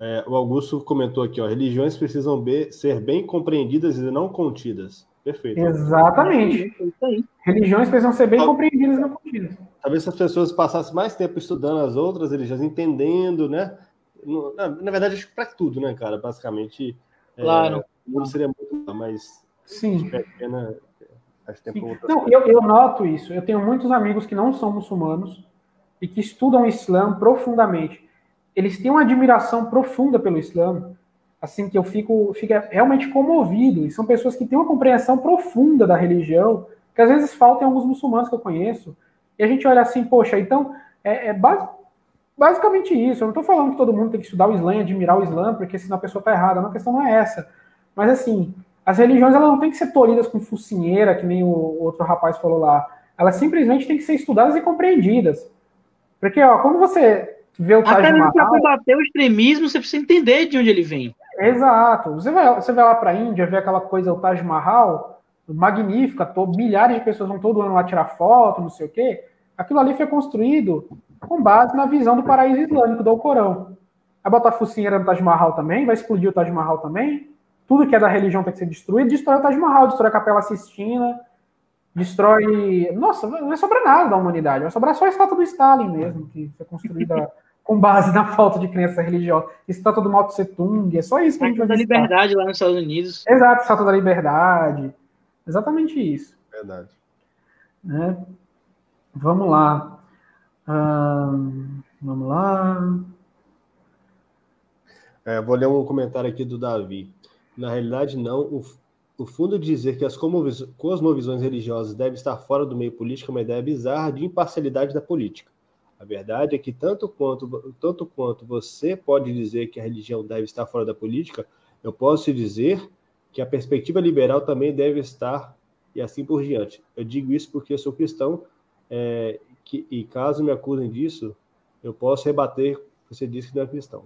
É, o Augusto comentou aqui, ó, religiões precisam ser bem compreendidas e não contidas. Perfeito. Exatamente. É religiões precisam ser bem compreendidas e não contidas. Talvez se as pessoas passassem mais tempo estudando as outras religiões, entendendo, né? Na, na verdade, acho que para tudo, né, cara? Basicamente. É, claro. Não seria muito, mas. Sim. Pena, acho que tem não, eu, eu noto isso. Eu tenho muitos amigos que não são muçulmanos e que estudam o Islã profundamente eles têm uma admiração profunda pelo Islã, assim que eu fico, fico realmente comovido. E são pessoas que têm uma compreensão profunda da religião, que às vezes falta em alguns muçulmanos que eu conheço. E a gente olha assim, poxa, então é, é base, basicamente isso. Eu não estou falando que todo mundo tem que estudar o Islã e admirar o Islã, porque senão a pessoa está errada. Não, a questão não é essa. Mas assim, as religiões elas não têm que ser tolhidas com focinheira, que nem o outro rapaz falou lá. Elas simplesmente têm que ser estudadas e compreendidas. Porque, ó, quando você vê o Taj Até Mahal. Para combater o extremismo, você precisa entender de onde ele vem. Exato. Você vai, você vai lá para a Índia, vê aquela coisa, o Taj Mahal, magnífica, todo, milhares de pessoas vão todo ano lá tirar foto, não sei o quê. Aquilo ali foi construído com base na visão do paraíso islâmico, do Alcorão. Vai botar focinheira no Taj Mahal também? Vai explodir o Taj Mahal também? tudo que é da religião tem que ser destruído, destrói o Taj Mahal, destrói a Capela Sistina, destrói. Nossa, não vai sobrar nada da humanidade, vai sobrar só a estátua do Stalin mesmo, que foi construída com base na falta de crença religiosa. Estátua do Mao Tse Tung, é só isso que a gente vai da liberdade lá nos Estados Unidos. Exato, estátua da liberdade. Exatamente isso. Verdade. Né? Vamos lá. Hum, vamos lá. É, vou ler um comentário aqui do Davi. Na realidade, não. O, o fundo de dizer que as cosmovisões religiosas devem estar fora do meio político é uma ideia bizarra de imparcialidade da política. A verdade é que tanto quanto, tanto quanto você pode dizer que a religião deve estar fora da política, eu posso dizer que a perspectiva liberal também deve estar e assim por diante. Eu digo isso porque eu sou cristão é, que, e caso me acusem disso, eu posso rebater você disse que não é cristão.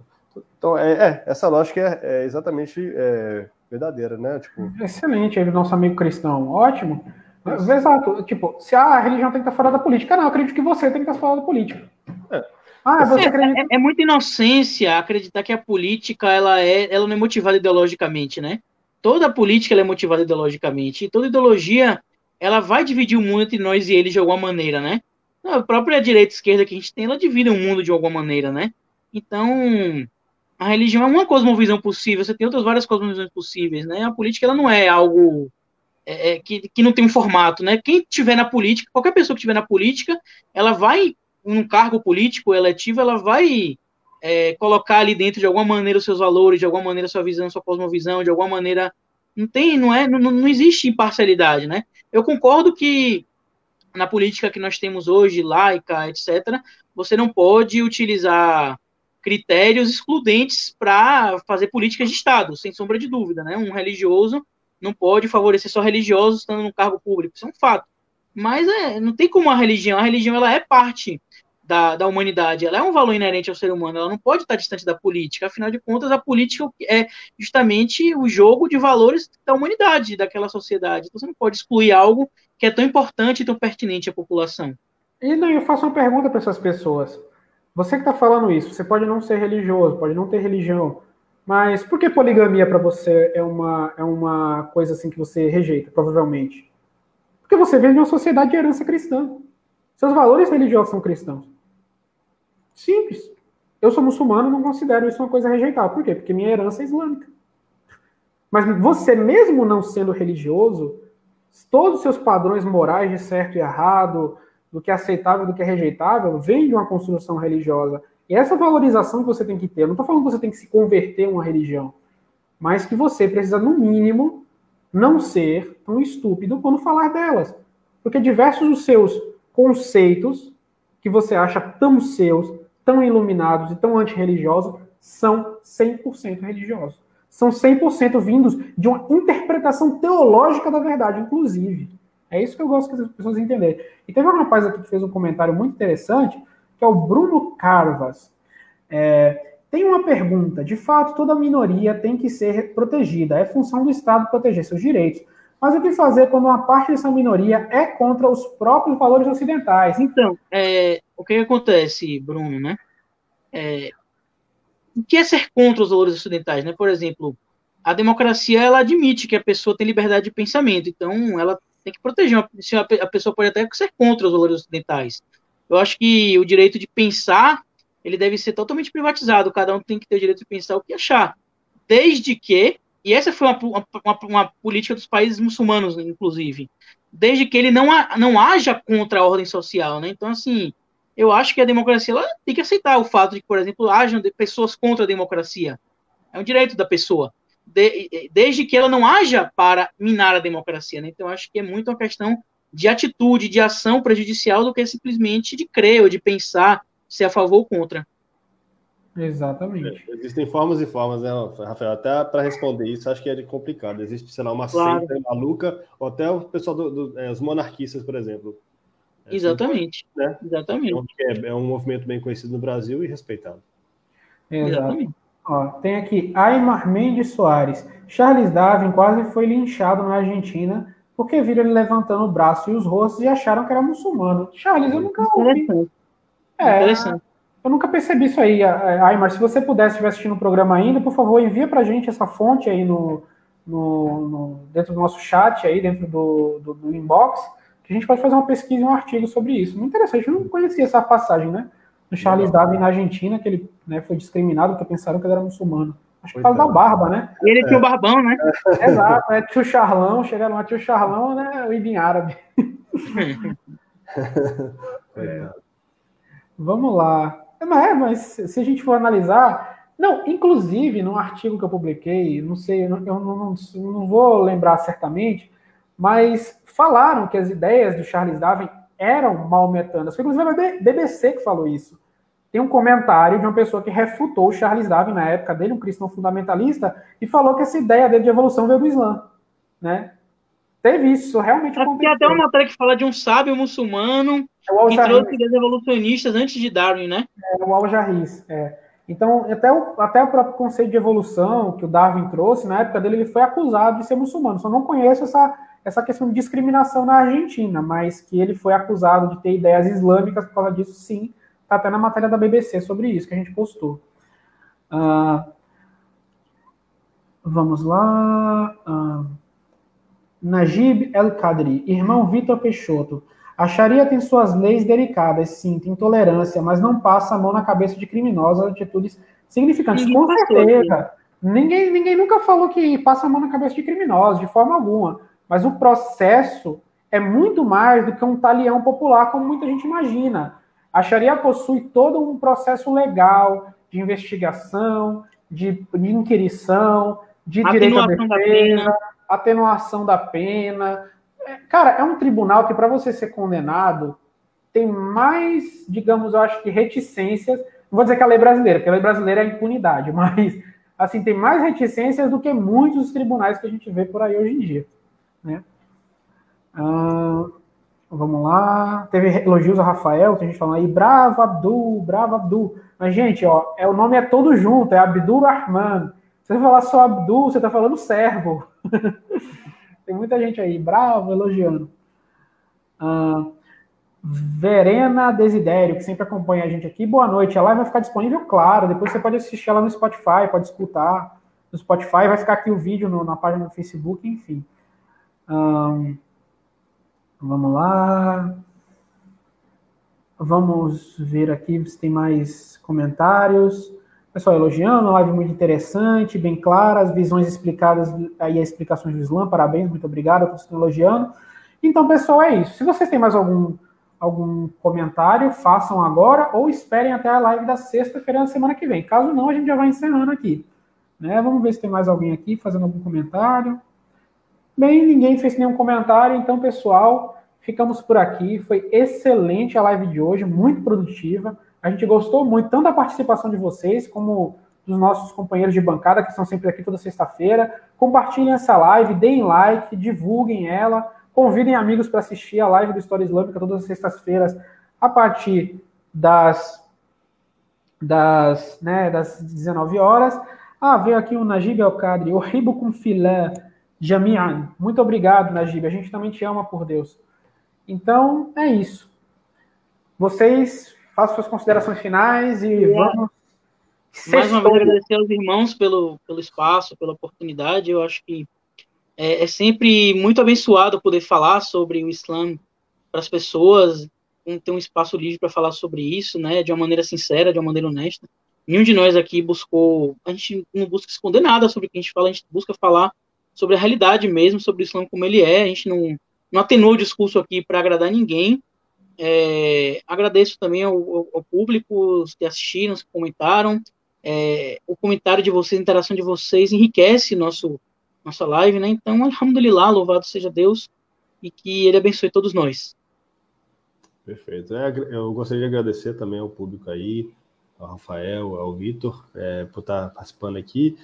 Então, é, é essa lógica é, é exatamente é, verdadeira, né? Tipo... Excelente, ele nosso amigo cristão, ótimo. Exato, tipo, se a religião tem que estar fora da política, não, eu acredito que você tem que estar fora da política. É. Ah, você acredita... é, é, muita inocência acreditar que a política ela é, ela não é motivada ideologicamente, né? Toda política é motivada ideologicamente, e toda ideologia ela vai dividir o mundo entre nós e eles de alguma maneira, né? A própria direita e esquerda que a gente tem, ela divide o mundo de alguma maneira, né? Então, a religião é uma cosmovisão possível, você tem outras várias cosmovisões possíveis, né? A política ela não é algo é, é, que, que não tem um formato, né? Quem tiver na política, qualquer pessoa que tiver na política, ela vai, num cargo político eletivo, ela vai é, colocar ali dentro de alguma maneira os seus valores, de alguma maneira sua visão, sua cosmovisão, de alguma maneira não tem, não é, não, não existe imparcialidade, né? Eu concordo que na política que nós temos hoje, laica, etc., você não pode utilizar critérios excludentes para fazer políticas de Estado, sem sombra de dúvida, né? Um religioso não pode favorecer só religiosos estando no cargo público, isso é um fato. Mas é, não tem como a religião, a religião ela é parte da, da humanidade, ela é um valor inerente ao ser humano, ela não pode estar distante da política, afinal de contas, a política é justamente o jogo de valores da humanidade, daquela sociedade. Então, você não pode excluir algo que é tão importante e tão pertinente à população. E não, eu faço uma pergunta para essas pessoas. Você que está falando isso, você pode não ser religioso, pode não ter religião, mas por que poligamia para você é uma, é uma coisa assim que você rejeita, provavelmente? Porque você vem de uma sociedade de herança cristã. Seus valores religiosos são cristãos. Simples. Eu sou muçulmano, não considero isso uma coisa rejeitável. Por quê? Porque minha herança é islâmica. Mas você, mesmo não sendo religioso, todos os seus padrões morais de certo e errado, do que é aceitável, do que é rejeitável, vem de uma construção religiosa. Essa valorização que você tem que ter, eu não estou falando que você tem que se converter em uma religião, mas que você precisa, no mínimo, não ser tão estúpido quando falar delas. Porque diversos dos seus conceitos que você acha tão seus, tão iluminados e tão antirreligiosos, são 100% religiosos. São 100% vindos de uma interpretação teológica da verdade, inclusive. É isso que eu gosto que as pessoas entenderem. E teve um rapaz aqui que fez um comentário muito interessante, que é o Bruno Carvas. É, tem uma pergunta. De fato, toda minoria tem que ser protegida. É função do Estado proteger seus direitos. Mas o que fazer quando uma parte dessa minoria é contra os próprios valores ocidentais? Então, é, o que acontece, Bruno, né? É, o que é ser contra os valores ocidentais, né? Por exemplo, a democracia ela admite que a pessoa tem liberdade de pensamento, então ela tem que proteger. A pessoa pode até ser contra os valores ocidentais. Eu acho que o direito de pensar ele deve ser totalmente privatizado. Cada um tem que ter o direito de pensar o que achar, desde que e essa foi uma, uma, uma, política dos países muçulmanos, inclusive, desde que ele não, não haja contra a ordem social, né? Então, assim, eu acho que a democracia ela tem que aceitar o fato de que, por exemplo, hajam pessoas contra a democracia. É um direito da pessoa, de, desde que ela não haja para minar a democracia, né? Então, acho que é muito uma questão de atitude, de ação prejudicial do que simplesmente de crer ou de pensar se é a favor ou contra. Exatamente. É, existem formas e formas, né, Rafael? Até para responder isso, acho que é complicado. Existe, sei lá, uma claro. seita maluca, ou até o pessoal dos do, é, monarquistas, por exemplo. É, Exatamente. Né? Exatamente. É, é, um movimento bem conhecido no Brasil e respeitado. Exatamente. Ó, tem aqui Aymar Mendes Soares. Charles Darwin quase foi linchado na Argentina porque viram ele levantando o braço e os rostos e acharam que era muçulmano. Charles, eu nunca ouvi. Interessante. É, Interessante. Eu nunca percebi isso aí, Aymar. Se você puder, estiver assistindo o programa ainda, por favor, envia para gente essa fonte aí no, no, no, dentro do nosso chat aí, dentro do, do, do, inbox, que a gente pode fazer uma pesquisa e um artigo sobre isso. Muito interessante, eu não conhecia essa passagem, né? Do Charles Darwin na Argentina, que ele né, foi discriminado porque pensaram que ele era muçulmano. Acho que por causa da é. barba, né? E ele tinha o barbão, né? Exato, é tio Charlão, chegaram lá, tio Charlão, né? O Ibn Árabe. é. Vamos lá. É, mas se a gente for analisar, não, inclusive, num artigo que eu publiquei, não sei, eu não, não, não vou lembrar certamente, mas falaram que as ideias do Charles Darwin eram maometanas. Foi inclusive a BBC que falou isso. Tem um comentário de uma pessoa que refutou o Charles Darwin na época dele, um cristão fundamentalista, e falou que essa ideia dele de evolução veio do Islã, né? Teve isso, realmente aconteceu. Tem até uma matéria que fala de um sábio muçulmano é que trouxe ideias evolucionistas antes de Darwin, né? É, o Al-Jarris, é. Então, até o, até o próprio conceito de evolução que o Darwin trouxe, na época dele, ele foi acusado de ser muçulmano. Só não conheço essa, essa questão de discriminação na Argentina, mas que ele foi acusado de ter ideias islâmicas por causa disso, sim. Está até na matéria da BBC sobre isso que a gente postou. Uh, vamos lá. Uh, Najib El Kadri, irmão Vitor Peixoto. A Sharia tem suas leis delicadas, sim, tem intolerância, mas não passa a mão na cabeça de criminosos atitudes significantes. Ninguém Com certeza. Ninguém, ninguém nunca falou que passa a mão na cabeça de criminosos, de forma alguma. Mas o processo é muito mais do que um talião popular, como muita gente imagina. A Sharia possui todo um processo legal de investigação, de, de inquirição, de direito à defesa, atenuação da pena, Cara, é um tribunal que, para você ser condenado, tem mais, digamos, eu acho que reticências. Não vou dizer que a lei brasileira, porque a lei brasileira é a impunidade, mas assim, tem mais reticências do que muitos tribunais que a gente vê por aí hoje em dia. Né? Ah, vamos lá. Teve elogios a Rafael, tem gente falando aí, bravo Abdul, bravo Abdul. Mas, gente, ó, é, o nome é todo junto, é Abdul Rahman. Se você falar só Abdul, você está falando servo. Tem muita gente aí, bravo, elogiando. Ah, Verena Desidério, que sempre acompanha a gente aqui. Boa noite. A live vai ficar disponível, claro. Depois você pode assistir ela no Spotify, pode escutar no Spotify. Vai ficar aqui o vídeo no, na página do Facebook, enfim. Um, vamos lá. Vamos ver aqui se tem mais comentários. Pessoal elogiando, live muito interessante, bem clara, as visões explicadas aí, as explicações do Islã, parabéns, muito obrigado, eu estou elogiando. Então, pessoal, é isso. Se vocês têm mais algum, algum comentário, façam agora ou esperem até a live da sexta-feira da semana que vem. Caso não, a gente já vai encerrando aqui. Né? Vamos ver se tem mais alguém aqui fazendo algum comentário. Bem, ninguém fez nenhum comentário, então, pessoal, ficamos por aqui. Foi excelente a live de hoje, muito produtiva. A gente gostou muito, tanto da participação de vocês, como dos nossos companheiros de bancada, que estão sempre aqui toda sexta-feira. Compartilhem essa live, deem like, divulguem ela, convidem amigos para assistir a live do História Islâmica todas as sextas-feiras, a partir das, das, né, das 19 horas. Ah, veio aqui o Najib Al-Qadri, ribo com filé, Jamian. Muito obrigado, Najib. A gente também te ama por Deus. Então, é isso. Vocês faça suas considerações finais e vamos. Mais uma vez agradecer aos irmãos pelo, pelo espaço, pela oportunidade. Eu acho que é, é sempre muito abençoado poder falar sobre o Islã para as pessoas, ter um espaço livre para falar sobre isso, né, de uma maneira sincera, de uma maneira honesta. Nenhum de nós aqui buscou, a gente não busca esconder nada sobre o que a gente fala, a gente busca falar sobre a realidade mesmo, sobre o Islã como ele é. A gente não, não atenuou o discurso aqui para agradar ninguém, é, agradeço também ao, ao, público que assistiram, que comentaram. É, o comentário de vocês, a interação de vocês enriquece nosso, nossa live, né? Então, alhamdulillah, louvado seja Deus e que Ele abençoe todos nós. Perfeito. É, eu gostaria de agradecer também ao público aí, ao Rafael, ao Vitor, é, por estar participando aqui.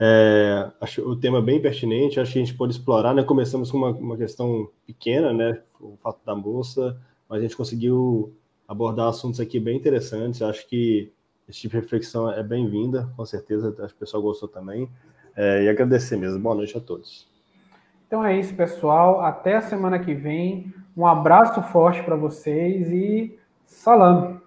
É, acho o tema bem pertinente, acho que a gente pode explorar, né? Começamos com uma, uma questão pequena, né? O fato da moça, mas a gente conseguiu abordar assuntos aqui bem interessantes. Acho que esse tipo de reflexão é bem-vinda, com certeza, acho que o pessoal gostou também. É, e agradecer mesmo. Boa noite a todos. Então é isso, pessoal. Até a semana que vem. Um abraço forte para vocês e salam.